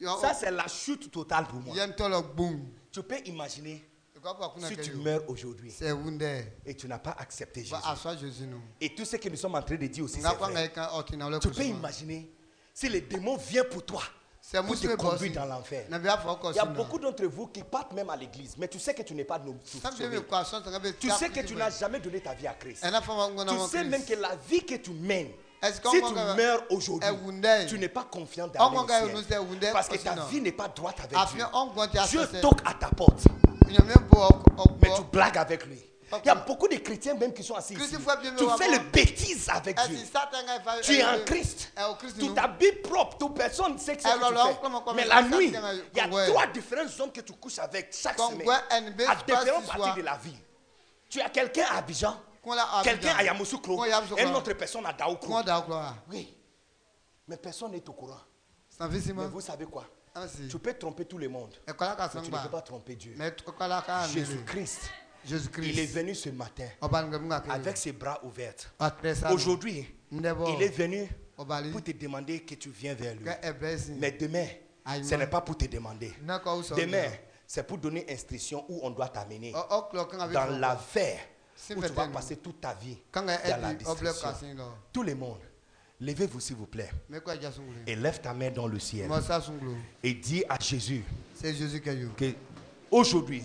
n'ai Ça, c'est la chute totale pour moi. Tu peux imaginer si tu meurs aujourd'hui et tu n'as pas accepté Jésus. Et tout ce que nous sommes en train de dire aussi, c'est vrai. Tu peux imaginer si les démons viennent pour toi pour te conduire dans l'enfer. Il y a beaucoup d'entre vous qui partent même à l'église, mais tu sais que tu n'es pas sauvé. Tu sais que tu n'as jamais donné ta vie à Christ. Tu sais même que la vie que tu mènes, si tu meurs aujourd'hui, tu n'es pas confiant dans le ciel. Parce que ta vie n'est pas droite avec Dieu. Dieu toque à ta porte. Mais tu blagues avec lui. Il y a beaucoup de chrétiens même qui sont assis ici. Tu fais le bêtise avec Dieu. Tu es en Christ. Tu t'habilles propre. Toute personne ne sait que c'est ce que tu fais. Mais la nuit, il y a trois différents hommes que tu couches avec chaque semaine. À différentes parties de la vie. Tu as quelqu'un à Abidjan? Quelqu'un à Yamoussoukro? Et une autre personne à Daoukro? Oui. Mais personne n'est au courant. Mais vous savez quoi? Ah, Tu peux tromper tout le monde. Mais tu ne peux pas tromper Dieu. Jésus-Christ il est venu ce matin avec ses bras ouverts. Aujourd'hui, il est venu pour te demander que tu viens vers lui. Mais demain, ce n'est pas pour te demander. Demain, c'est pour donner instruction où on doit t'amener. Oh, oh, dans l'affaire où tu vas passer toute ta vie dans la destruction. Tout le monde, levez-vous s'il vous plaît. Et lève ta main dans le ciel. Et dis à Jésus que aujourd'hui,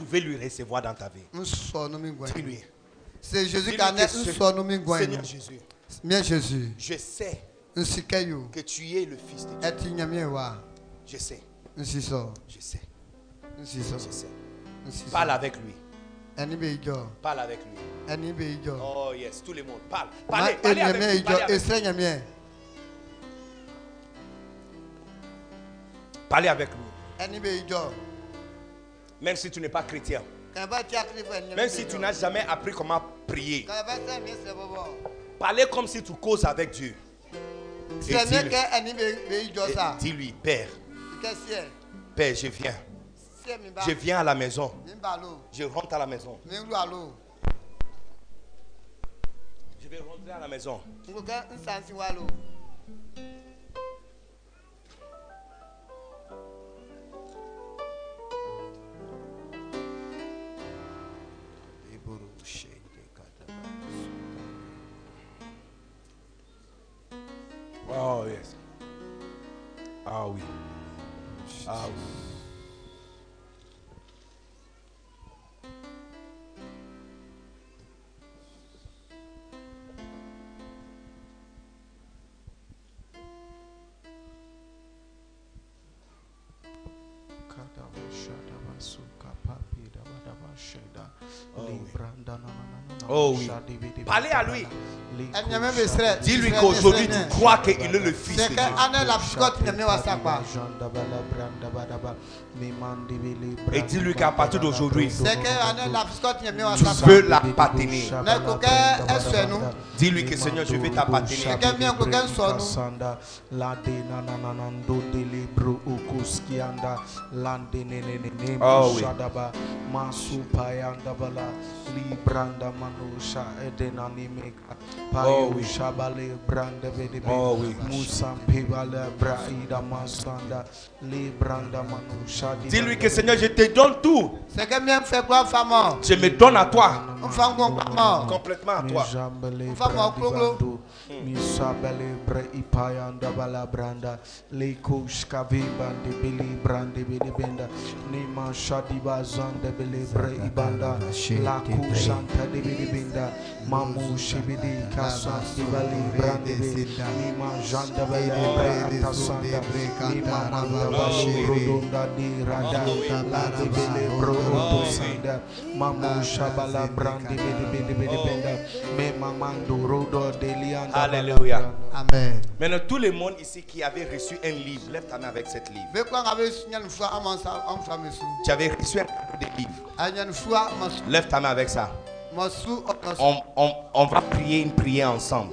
tu veux lui recevoir dans ta vie. Dis-lui. C'est Jésus qui a Seigneur Jésus, Bien Jésus. Je sais que tu es le Fils de Dieu. Je sais. Je sais. Je sais. Parle avec lui. Parle avec lui. Oh yes, tout le monde. Parle. Parlez, parlez avec lui. Parlez avec lui. Même si tu n'es pas chrétien. Même si tu n'as jamais appris comment prier. Parlez comme si tu causes avec Dieu. Dis-lui, Père. Père, je viens. Je viens à la maison. Je rentre à la maison. Je vais rentrer à la maison. Oh, yes. Ah oui. Ah oui. Oh oui. Parlez à lui. Dis-lui qu'aujourd'hui tu crois qu'il est le Fils de Dieu. Et dis-lui qu'à partir d'aujourd'hui, tu veux l'appartenir. Dis-lui que Seigneur, je vais t'appartenir. Oh oui. Oh oui. Oh oui. Dis-lui que Seigneur, je te donne tout. Je me donne à toi. Complètement à toi. Hmm. Misabele bre ipayanda balabranda lekush skavi bandi bili brandi bili benda nima shadi bazan de bili bre ibanda. laku santa de bili benda mamu shibidi kasa di bali brandi bili nima janda bele bre tasanda nima manda bashi rodonda di rada la de bili bro tosanda mamu shabala brande bili bili benda me mamando rodo delia Alléluia. Amen. Maintenant, tout le monde ici qui avait reçu un livre, lève ta main avec cette livre. Tu avais reçu un livre. Lève ta main avec ça. On, on, on va prier une prière ensemble.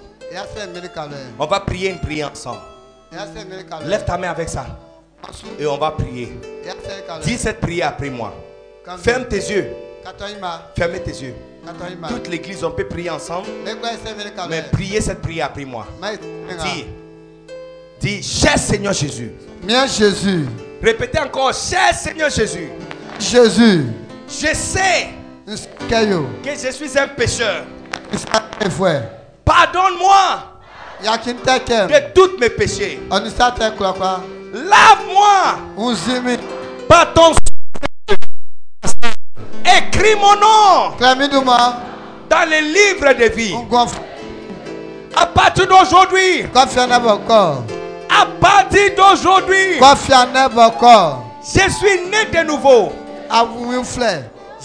On va prier une prière ensemble. Lève ta main avec ça. Et on va prier. Dis cette prière après moi. Ferme tes yeux. Fermez tes yeux. Toute l'église, on peut prier ensemble. Mais priez cette prière après moi. Dis, dis, cher Seigneur Jésus. Jésus. Répétez encore, cher Seigneur Jésus. Jésus. Je sais que je suis un pécheur. Pardonne-moi de tous mes péchés. Lave-moi par ton Écris mon nom dans les livres de vie. À partir d'aujourd'hui, à partir d'aujourd'hui, je suis né de nouveau.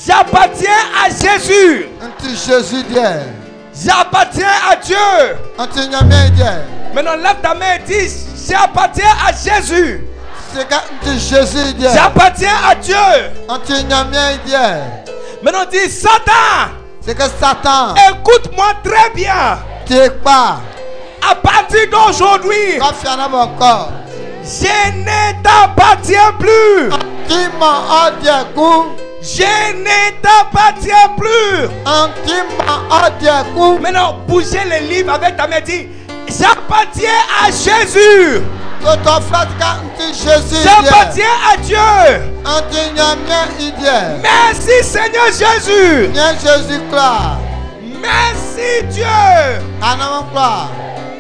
J'appartiens à Jésus. J'appartiens à Dieu. Maintenant, lève ta main et dis J'appartiens à Jésus. J'appartiens à Dieu. Maintenant dis Satan. C'est que Satan. Écoute-moi très bien. pas. À partir d'aujourd'hui. Je ne t'appartiens plus. Je ne t'appartiens plus. Maintenant, bougez les livres avec ta main. Dis, j'appartiens à Jésus. J'appartiens à Dieu. Merci Seigneur Jésus. Merci Dieu.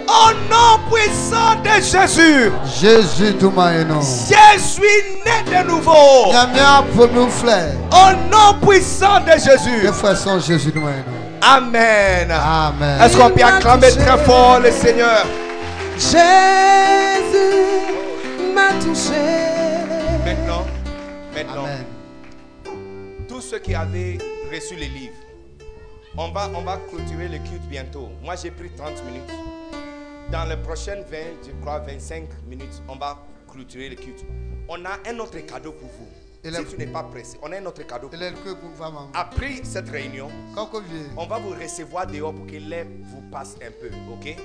Au nom puissant de Jésus. Jésus Je suis né de nouveau. Au nom puissant de Jésus. Amen. Amen. Est-ce qu'on peut acclamer très fort le Seigneur? Jésus m'a touché. Maintenant, maintenant, tous ceux qui avaient reçu les livres, on va, on va clôturer le culte bientôt. Moi, j'ai pris 30 minutes. Dans les prochaines 20, je crois 25 minutes, on va clôturer le culte. On a un autre cadeau pour vous. Si tu n'es pas pressé, on a un autre cadeau. Après cette réunion, on va vous recevoir dehors pour que l'air vous passe un peu, ok?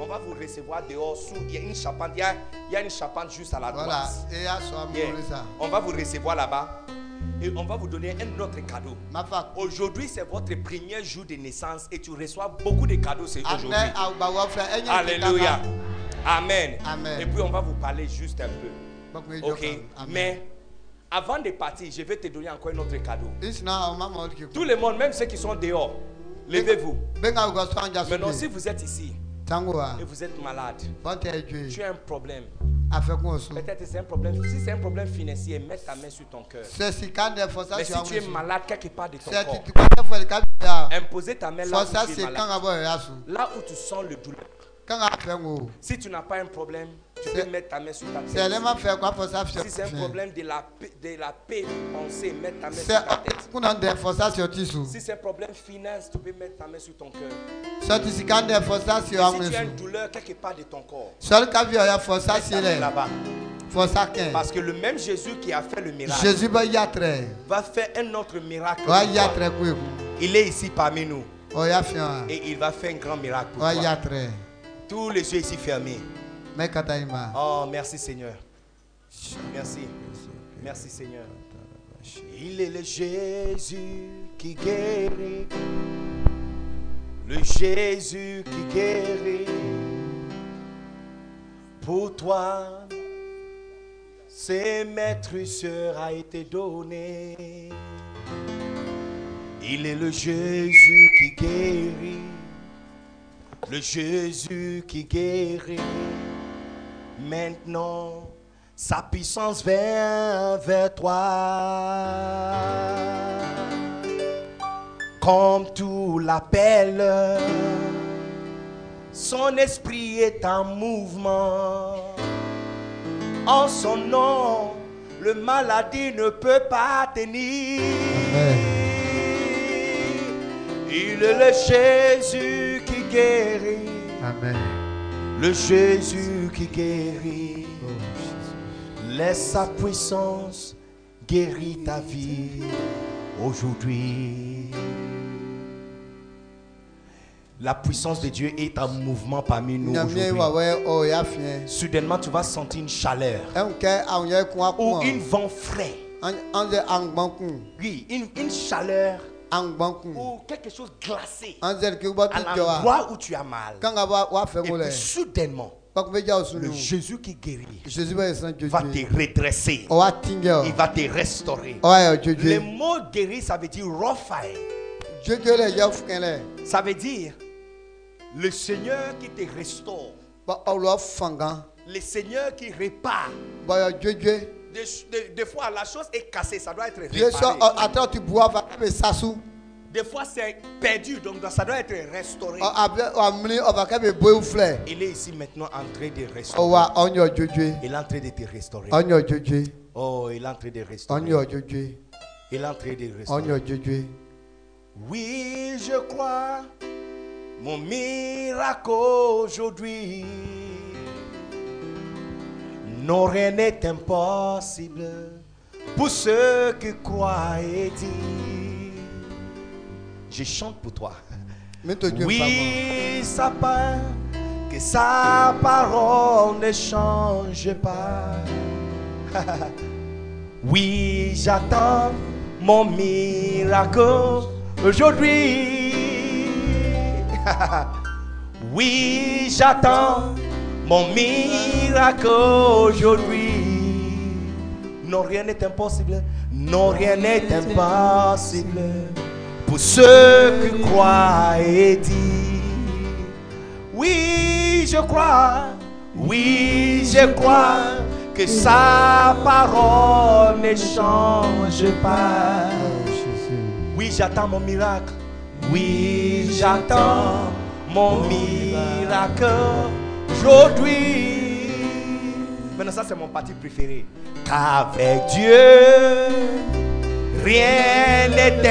On va vous recevoir dehors sous. Il y a une charpente, il y a, une charpente juste à la droite. On va vous recevoir là-bas. Et on va vous donner un autre cadeau. Aujourd'hui, c'est votre premier jour de naissance et tu reçois beaucoup de cadeaux aujourd'hui. Alléluia. Amen. Et puis on va vous parler juste un peu. Ok. Mais avant de partir, je vais te donner encore un autre cadeau. Tout le monde, même ceux qui sont dehors, levez-vous. Maintenant, si vous êtes ici et vous êtes malade, tu as un problème. Peut-être c'est un problème. Si c'est un problème financier, mets ta main sur ton cœur. Mais si tu es malade quelque part de ton corps, imposer ta main là où tu es malade. Là où tu sens le douleur. Si tu n'as pas un problème, tu peux mettre ta main sur ta tête. Si c'est un problème de la, de la paix pensée, mets ta main sur ta tête. Si c'est un problème finance, tu peux mettre ta main sur ton cœur. Si tu as une douleur quelque part de ton corps, là-bas. Parce que le même Jésus qui a fait le miracle va faire un autre miracle. Il est ici parmi nous. Et il va faire un grand miracle pour toi. Tous les yeux ici fermés. Oh, merci Seigneur. Merci. Merci Seigneur. Il est le Jésus qui guérit. Le Jésus qui guérit. Pour toi, c'est maître a été donné. Il est le Jésus qui guérit le Jésus qui guérit. Maintenant, sa puissance vient vers toi. Comme tout l'appelle, son esprit est en mouvement. En son nom, le maladie ne peut pas tenir. Il est le Jésus guérit. Amen. Le Jésus qui guérit. Oh, Laisse sa puissance guérir ta vie aujourd'hui. La puissance de Dieu est en mouvement parmi nous oh, Soudainement, tu vas sentir une chaleur ou une vent frais. Oui, une, une chaleur ou quelque chose glacé à l'endroit où tu as mal. Et puis soudainement, le Jésus qui guérit va te redresser. Il va te restaurer. Le mot guérir, ça veut dire Raphaël. Ça veut dire le Seigneur qui te restaure. Le Seigneur qui répare. Des, fois, la chose est cassée, ça doit être réparé. Des fois, c'est perdu, donc ça doit être restauré. Il est ici maintenant en train de restaurer. Il est en train de te restaurer. Oh, il est en train de restaurer. Il est en train de restaurer. Oui, je crois mon miracle aujourd'hui. Non, rien n'est impossible pour ceux qui croient et disent. Je chante pour toi. Oui, ça part, que sa parole ne change pas. oui, j'attends mon miracle aujourd'hui. oui, j'attends mon miracle aujourd'hui. Non, rien n'est impossible. Non, rien n'est impossible. Pour ceux qui croient et disent. Oui, je crois. Oui, je crois que sa parole ne change pas. Oui, j'attends mon miracle. Oui, j'attends mon miracle aujourd'hui. Maintenant, ça, c'est mon parti préféré. Qu'avec Dieu, rien n'est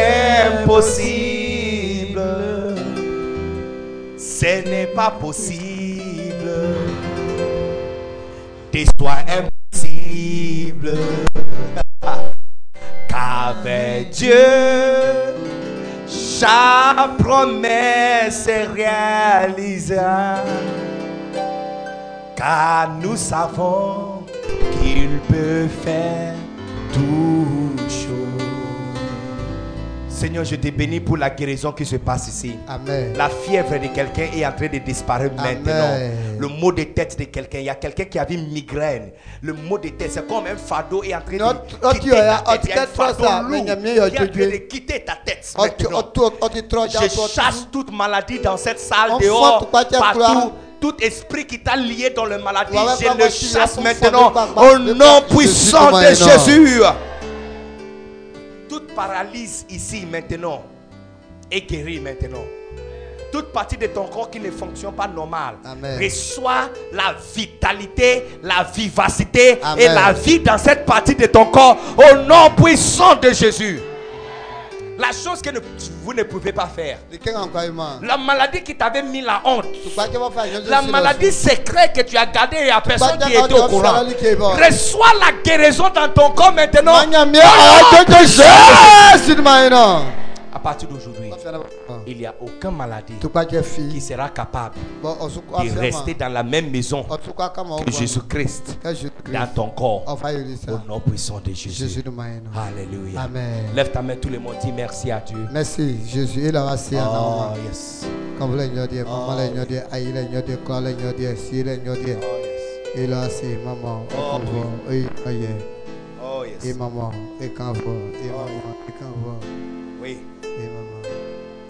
impossible. Ce n'est pas possible. Tes soins impossible. Qu'avec Dieu, chaque promesse est réalisable. Car nous savons qu'il peut faire tout chose. Seigneur, je te bénis pour la guérison qui se passe ici. Amen. La fièvre de quelqu'un est en train de disparaître maintenant. Le mot de tête de quelqu'un, il y a quelqu'un qui avait une migraine. Le mot de tête, c'est comme un fardeau est en train de quitter ta tête. Il y a un fardeau lourd qui est en train de quitter ta tête. maintenant. Je chasse toute maladie dans cette salle dehors, partout tout esprit qui t'a lié dans le maladie, je le chasse maintenant au nom puissant de Jésus. Toute paralyse ici maintenant est guérie maintenant. Toute partie de ton corps qui ne fonctionne pas normal reçoit la vitalité, la vivacité et la vie dans cette partie de ton corps au nom puissant de Jésus. La chose que vous ne pouvez pas faire. La maladie qui t'avait mis la honte. La maladie secrète que tu as gardée et à personne qui était au courant. Reçois la guérison dans ton corps maintenant. À partir d'aujourd'hui, il n'y a aucune maladie qui sera capable de rester dans la même maison que Jésus-Christ dans ton corps. Au nom puissant de Jésus. Alléluia. Amen. Lève ta main, tout le monde dit merci à Dieu. Merci Jésus. Il a Oh, yes. Le Dieu. Il a assez, maman. Oh, oui. Oh, yes. Et maman, et quand vous, et maman, et quand vous.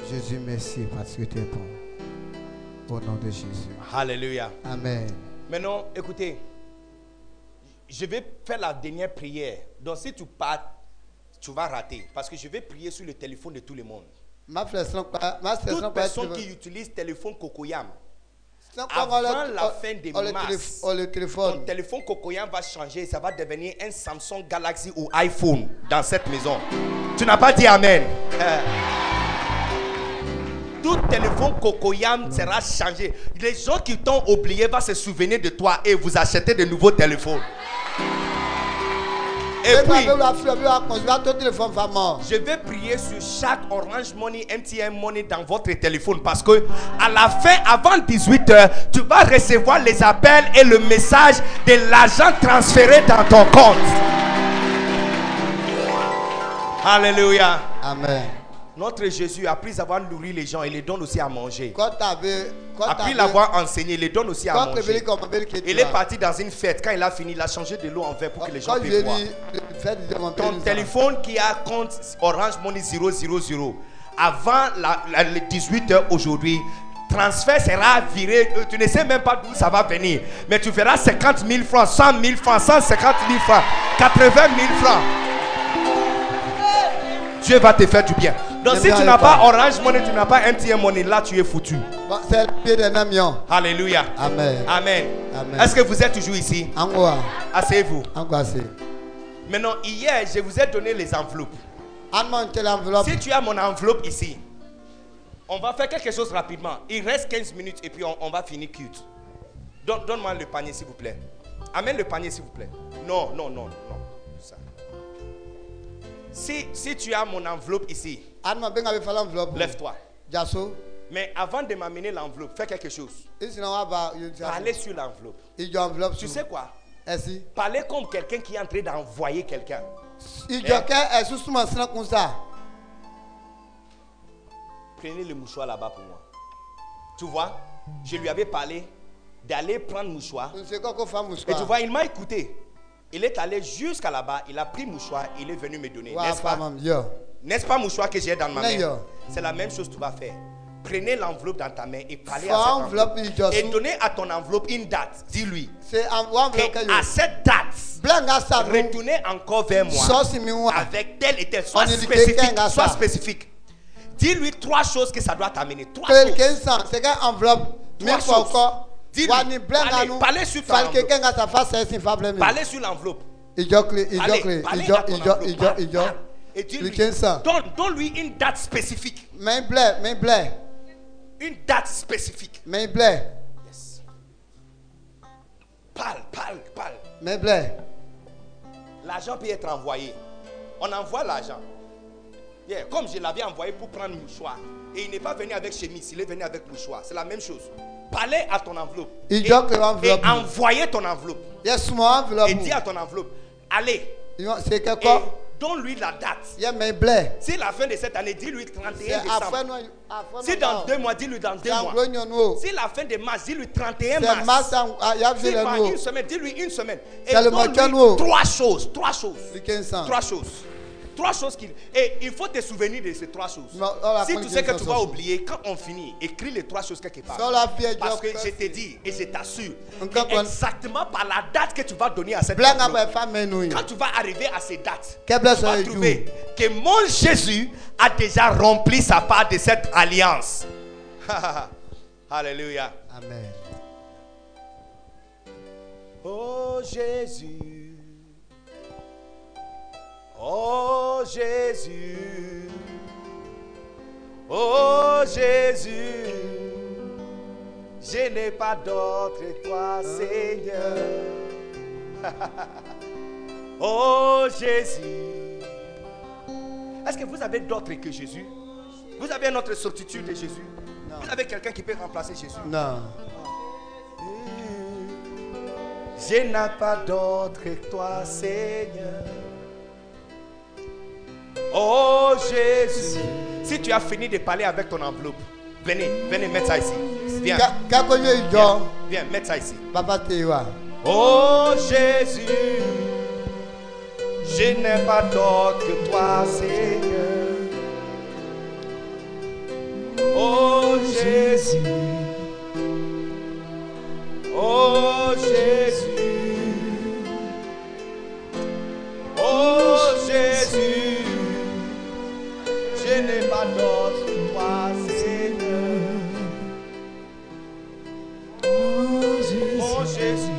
Jésus, merci parce que tu es bon. Au nom de Jésus. Alléluia. Amen. Maintenant, écoutez. Je vais faire la dernière prière. Donc, si tu pars, tu vas rater. Parce que je vais prier sur le téléphone de tout le monde. Ma Toute personne qui utilise téléphone Cocoyam, avant la fin de mars, le téléphone. ton téléphone Cocoyam va changer. Ça va devenir un Samsung Galaxy ou iPhone dans cette maison. Tu n'as pas dit Amen. Tout téléphone Cocoyam sera changé. Les gens qui t'ont oublié vont se souvenir de toi et vous acheter de nouveaux téléphones. Et puis, je vais prier sur chaque Orange Money, MTN Money dans votre téléphone parce que à la fin, avant 18h, tu vas recevoir les appels et le message de l'argent transféré dans ton compte. Alléluia. Amen. Notre Jésus, après avoir nourri les gens, il les donne aussi à manger. Après l'avoir enseigné, il les donne aussi à manger. Il est parti dans une fête. Quand il a fini, il a changé de l'eau en verre pour que les gens puissent boire. Ton téléphone qui a compte Orange Money 000, avant la, la- les 18h aujourd'hui, transfert sera viré. Euh, Tu ne sais même pas d'où ça va venir. Mais tu verras 50 000 francs, 100 000 francs, 150 000 francs, 80 000 francs. Dieu va te faire du bien. Donc si tu n'as pas. Orange Money, tu n'as pas MTN Money, là tu es foutu. C'est le pied des namions. Alléluia. Amen. Amen. Amen. Est-ce que vous êtes toujours ici? Asseyez-vous. Maintenant, hier, je vous ai donné les enveloppes. Si tu as mon enveloppe ici, on va faire quelque chose rapidement. Il reste 15 minutes et puis on, on va finir cute. Donne- Donne-moi le panier, s'il vous plaît. Amène le panier, s'il vous plaît. Non, non, non, non. Si, si tu as mon enveloppe ici, lève-toi. Mais avant de m'amener l'enveloppe, fais quelque chose. Parlez sur l'enveloppe. Tu sais quoi? Parlez comme quelqu'un qui est en train d'envoyer quelqu'un. Comme ça. Prenez le mouchoir là-bas pour moi. Tu vois, je lui avais parlé d'aller prendre mouchoir. Et tu vois, il m'a écouté. Il est allé jusqu'à là-bas, il a pris mouchoir, il est venu me donner. N'est-ce pas. N'est-ce pas mouchoir que j'ai dans ma main? C'est la même chose que tu vas faire. Prenez l'enveloppe dans ta main et parlez à cette enveloppe, Et donnez à ton enveloppe une date. Dis-lui à cette date, retournez encore vers moi avec tel et tel. Sois On est dit spécifique. Dis-lui trois choses que ça doit t'amener. Trois choses. C'est quelle enveloppe Trois choses. Dis-lui. Parlez, sur ton enveloppe. Parlez sur l'enveloppe. Et dis-lui. Donne, donne-lui une date spécifique. Mais blé, mais blé. Une date spécifique. Mais blé. Yes. Parle, parle, parle. Mais blé. L'argent peut être envoyé. On envoie l'argent. Comme je l'avais envoyé pour prendre mouchoir. Et il n'est pas venu avec chemise, il est venu avec mouchoir. C'est la même chose. Parlez à ton enveloppe. Et, et envoyez ton enveloppe. Yes, enveloppe. Et dis à ton enveloppe, allez. C'est quoi? Donne-lui la date. Yeah. Si la fin de cette année, dis-lui 31 décembre. Si dans deux mois, dis-lui dans deux mois. Si la fin de mars, dis-lui 31 mars. Si par une semaine, dis-lui une semaine. Et donne-lui trois choses. Trois choses. Trois choses. Trois choses qu'il. Et il faut te souvenir de ces trois choses. si tu sais que tu vas oublier, quand on finit, écris les trois choses quelque part. Parce que je te dis et je t'assure, exactement par la date que tu vas donner à cette date, quand tu vas arriver à ces dates, tu vas trouver que mon Jésus a déjà rempli sa part de cette alliance. Alléluia. Amen. Oh Jésus. Oh Jésus, oh Jésus, je n'ai pas d'autre que toi, Seigneur. oh Jésus. Est-ce que vous avez d'autres que Jésus? Vous avez notre certitude de Jésus? Vous avez quelqu'un qui peut remplacer Jésus? Non. Je n'ai pas d'autre que toi, Seigneur. Oh Jésus. Si tu as fini de parler avec ton enveloppe, venez, venez mettre ça ici. Viens. Viens, viens mettre ça ici. Oh Jésus. Je n'ai pas d'autre que toi, Seigneur. Oh Jésus. Oh Jésus. Je n'ai pas d'autre que toi, Seigneur. Oh Jésus.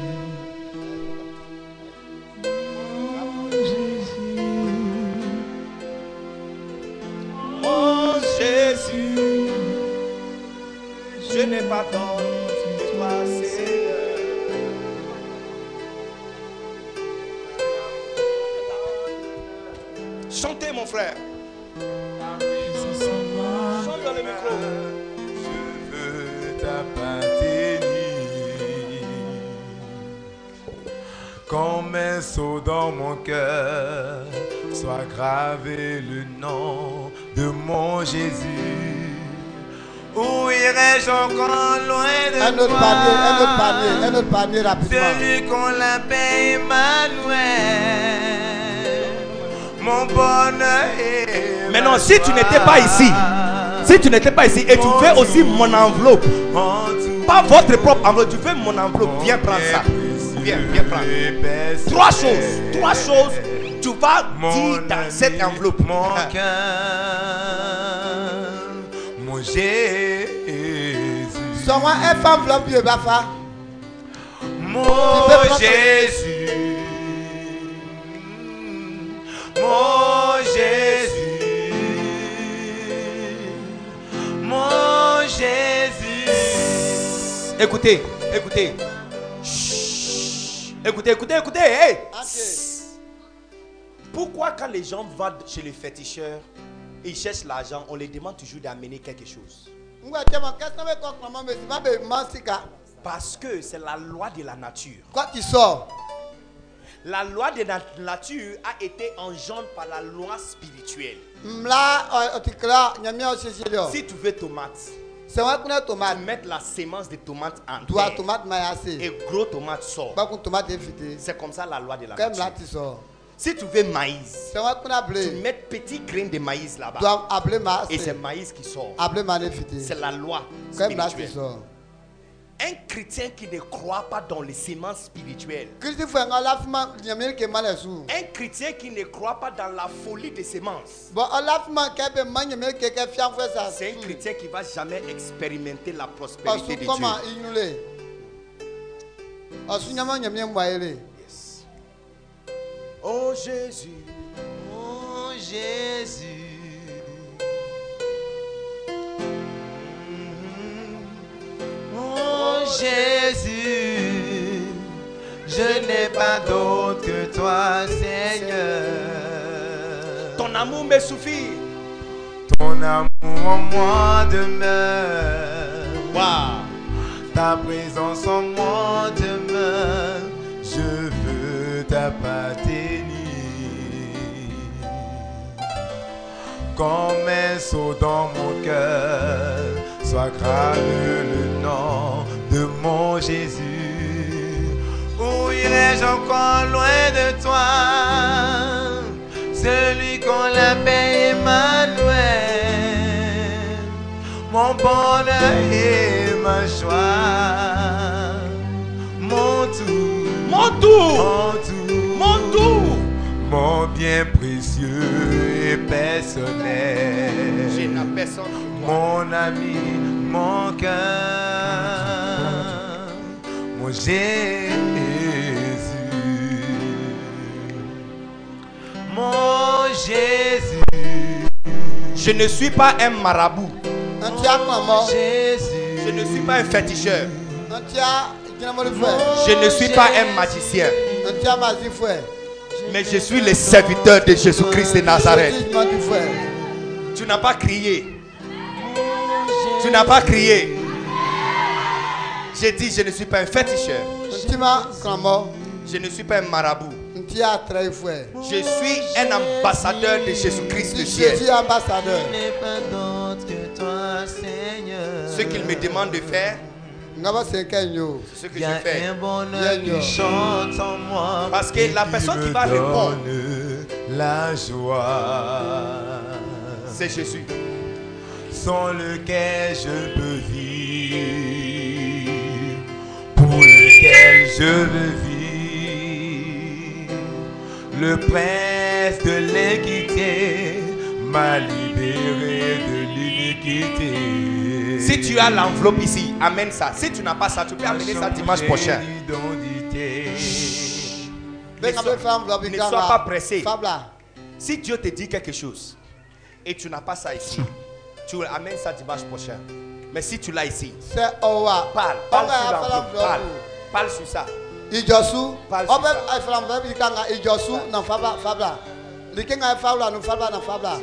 Dans mon cœur, soit gravé le nom de mon Jésus. Où irais-je encore loin de un autre toi? panier, un autre panier, un autre panier rapidement. Celui qu'on l'appelle Emmanuel. Mon bonheur est Maintenant, si tu n'étais pas ici, si tu n'étais pas ici et tu veux aussi mon enveloppe, pas votre propre enveloppe, tu veux mon enveloppe, viens prendre ça. Viens, viens prendre. Trois choses, trois choses, tu vas dire dans cette enveloppe. Mon cœur, mon Jésus. Sois-moi un enveloppe, Bafa. Mon Jésus. Mon Jésus. mon Jésus. Écoutez, écoutez. Écoutez, écoutez, écoutez. Hey. Pourquoi quand les gens vont chez les féticheurs et ils cherchent l'argent, on les demande toujours d'amener quelque chose? Parce que c'est la loi de la nature. Quand tu sors, la loi de la nature a été engendrée par la loi spirituelle. Si tu veux tomates, tu mets la sémence de tomates en terre. Et gros tomate sort. C'est comme ça la loi de la nature. Si tu veux maïs, tu mets petit grain de maïs là-bas. Et c'est maïs qui sort. C'est la loi spirituelle. Un chrétien qui ne croit pas dans les semences spirituelles. Un chrétien qui ne croit pas dans la folie des semences. C'est un chrétien qui ne va jamais expérimenter la prospérité de Dieu. Oh Jésus, oh Jésus. Jésus, je n'ai pas d'autre que toi, Seigneur. Ton amour me suffit. Ton amour en moi demeure. Ta présence en moi demeure. Je veux t'appartenir. Comme un saut dans mon cœur, soit grave le nom mon Jésus. Où irai-je encore loin de toi? Celui qu'on l'appelle Emmanuel, mon bonheur et ma joie, mon tout, mon tout, mon tout, mon tout, mon bien précieux et personnel. Mon ami, mon cœur. Jésus, mon Jésus. Je ne suis pas un marabout. Jésus. Je ne suis pas un féticheur. Je ne suis pas un magicien. Mais je suis le serviteur de Jésus-Christ de Nazareth. Tu n'as pas crié. Tu n'as pas crié. J'ai dit, je ne suis pas un féticheur. Je ne suis pas un marabout. Je suis un ambassadeur de Jésus-Christ le ciel. Ce qu'il me demande de faire, c'est ce que je fais. Parce que la personne qui va répondre, la joie, c'est Jésus. Sans lequel je peux vivre pour lequel je veux vivre. Le prince de l'équité m'a libéré de l'iniquité. Si tu as l'enveloppe ici, amène ça. Si tu n'as pas ça, tu peux amener ça dimanche prochain. Ne sois, pas pressé. Si Dieu te dit quelque chose et tu n'as pas ça ici, tu amènes ça dimanche prochain. Mais si tu l'as ici, parle, parle sur parle, parle sur ça. Ijosu, ifram vabi kanga ijosu na fabla fabla. Likenga fabla no fabla na fabla.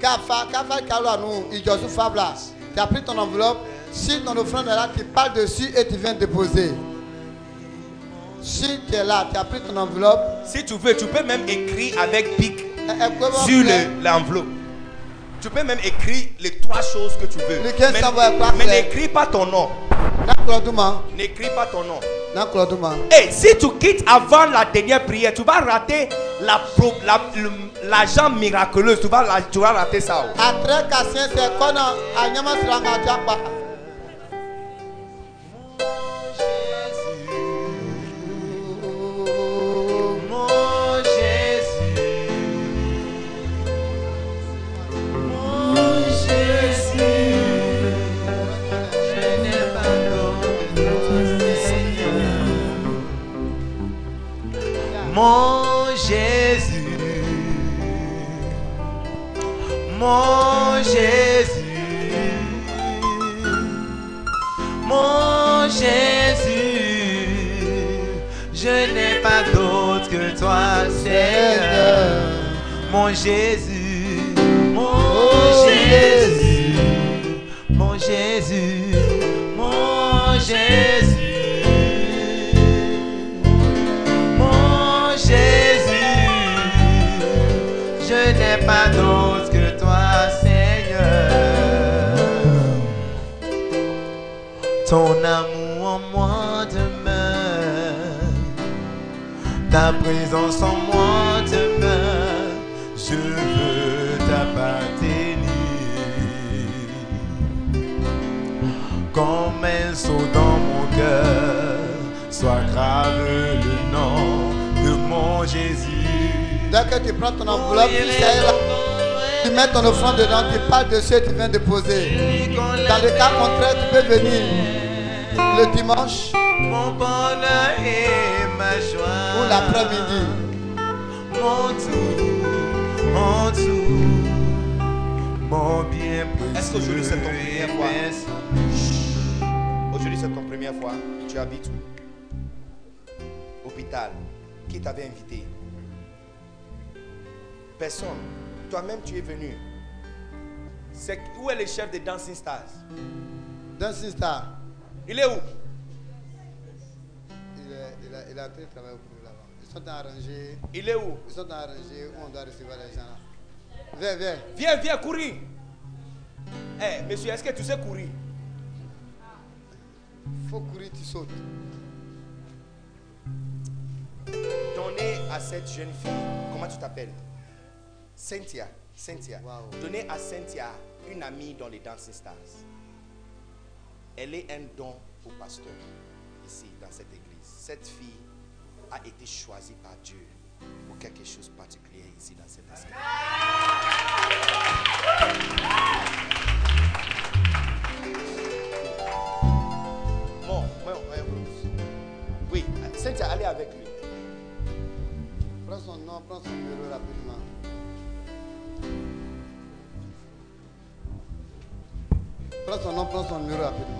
Kafa kafa kalo nou ijosu fabla. Tu as pris ton enveloppe. Si ton offrande est là, tu parles dessus et tu viens déposer. Si tu es là, tu as pris ton enveloppe. Si tu veux, tu peux même écrire avec pic sur l'enveloppe. Tu peux même écrire les trois choses que tu veux. Mais, n'écris pas ton nom. N'écris pas ton nom. Et si tu quittes avant la dernière prière, tu vas rater l'argent la, miraculeux. Tu vas, tu vas rater ça. Mon Jésus, mon Jésus, mon Jésus, je n'ai pas d'autre que toi, Seigneur. Mon Jésus, mon Jésus, présence en moi demeure. Je veux t'appartenir. berceau dans mon cœur soit gravé le nom de mon Jésus. Dès que tu prends ton enveloppe, tu mets ton offrande dedans, tu parles de ce que tu viens de poser. Dans le cas contraire, tu peux venir le dimanche mon bonheur et Ou l'après-midi. Mon tout, mon tout, mon bien Est-ce qu'aujourd'hui c'est ton première fois Aujourd'hui c'est ton première fois. Tu habites où? Hôpital. Qui t'avait invité? Personne. Toi-même tu es venu. Où est le chef des Dancing Stars? Dancing Stars. Il est où? Il a fait travail pour nous là-bas. Ils sont arrangés. Il est où? Ils sont arrangés où on doit recevoir les gens. Viens, viens. Viens, viens, courir. Eh, monsieur, est-ce que tu sais courir? Faut courir, tu sautes. Donnez à cette jeune fille, comment tu t'appelles? Cynthia. Cynthia. Donnez à Cynthia une amie dans les Dancing Stars. Elle est un don au pasteur ici, dans cette église cette fille a été choisie par Dieu pour quelque chose de particulier ici dans cette assemblée. Bon, oui, Cynthia, allez avec lui. Prends son nom, prends son numéro rapidement. Prends son nom, prends son numéro rapidement.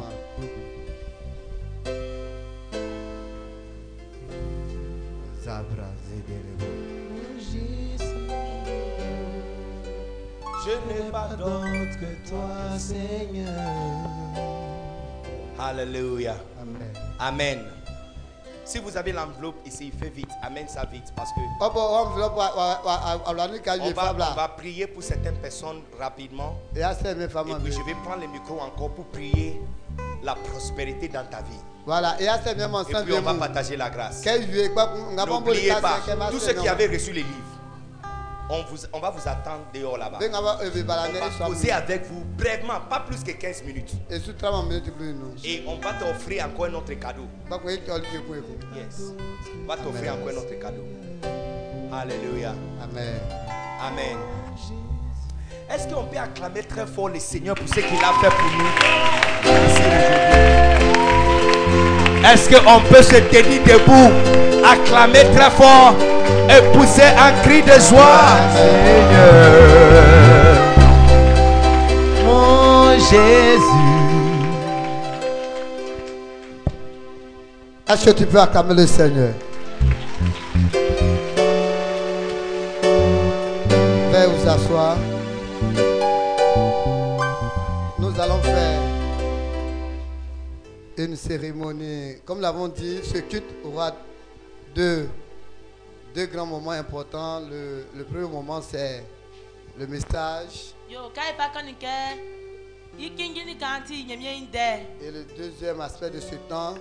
Je n'ai pas d'autre que toi, Seigneur. Alléluia. Amen. Amen. Si vous avez l'enveloppe ici, faites vite. Amène ça vite parce que. On va, on va prier pour certaines personnes rapidement. Et puis je vais prendre le micro encore pour prier la prospérité dans ta vie. Voilà, et, puis on va partager la grâce. N'oubliez pas, tous ceux qui avaient reçu les livres, on, vous, on va vous attendre dehors là-bas. On va poser avec vous brièvement, pas plus que 15 minutes. Et on va t'offrir encore un autre cadeau. Yes. On va t'offrir encore un autre cadeau. Alléluia. Amen. Amen. Est-ce qu'on peut acclamer très fort le Seigneur pour ce qu'il a fait pour nous? Est-ce qu'on peut se tenir debout, acclamer très fort et pousser un cri de joie? Seigneur, mon Jésus. Est-ce que tu peux acclamer le Seigneur? Cérémonie. Comme l'avons dit, ce culte aura deux, deux grands moments importants. Le, le premier moment, c'est le message. Et le deuxième aspect de ce temps,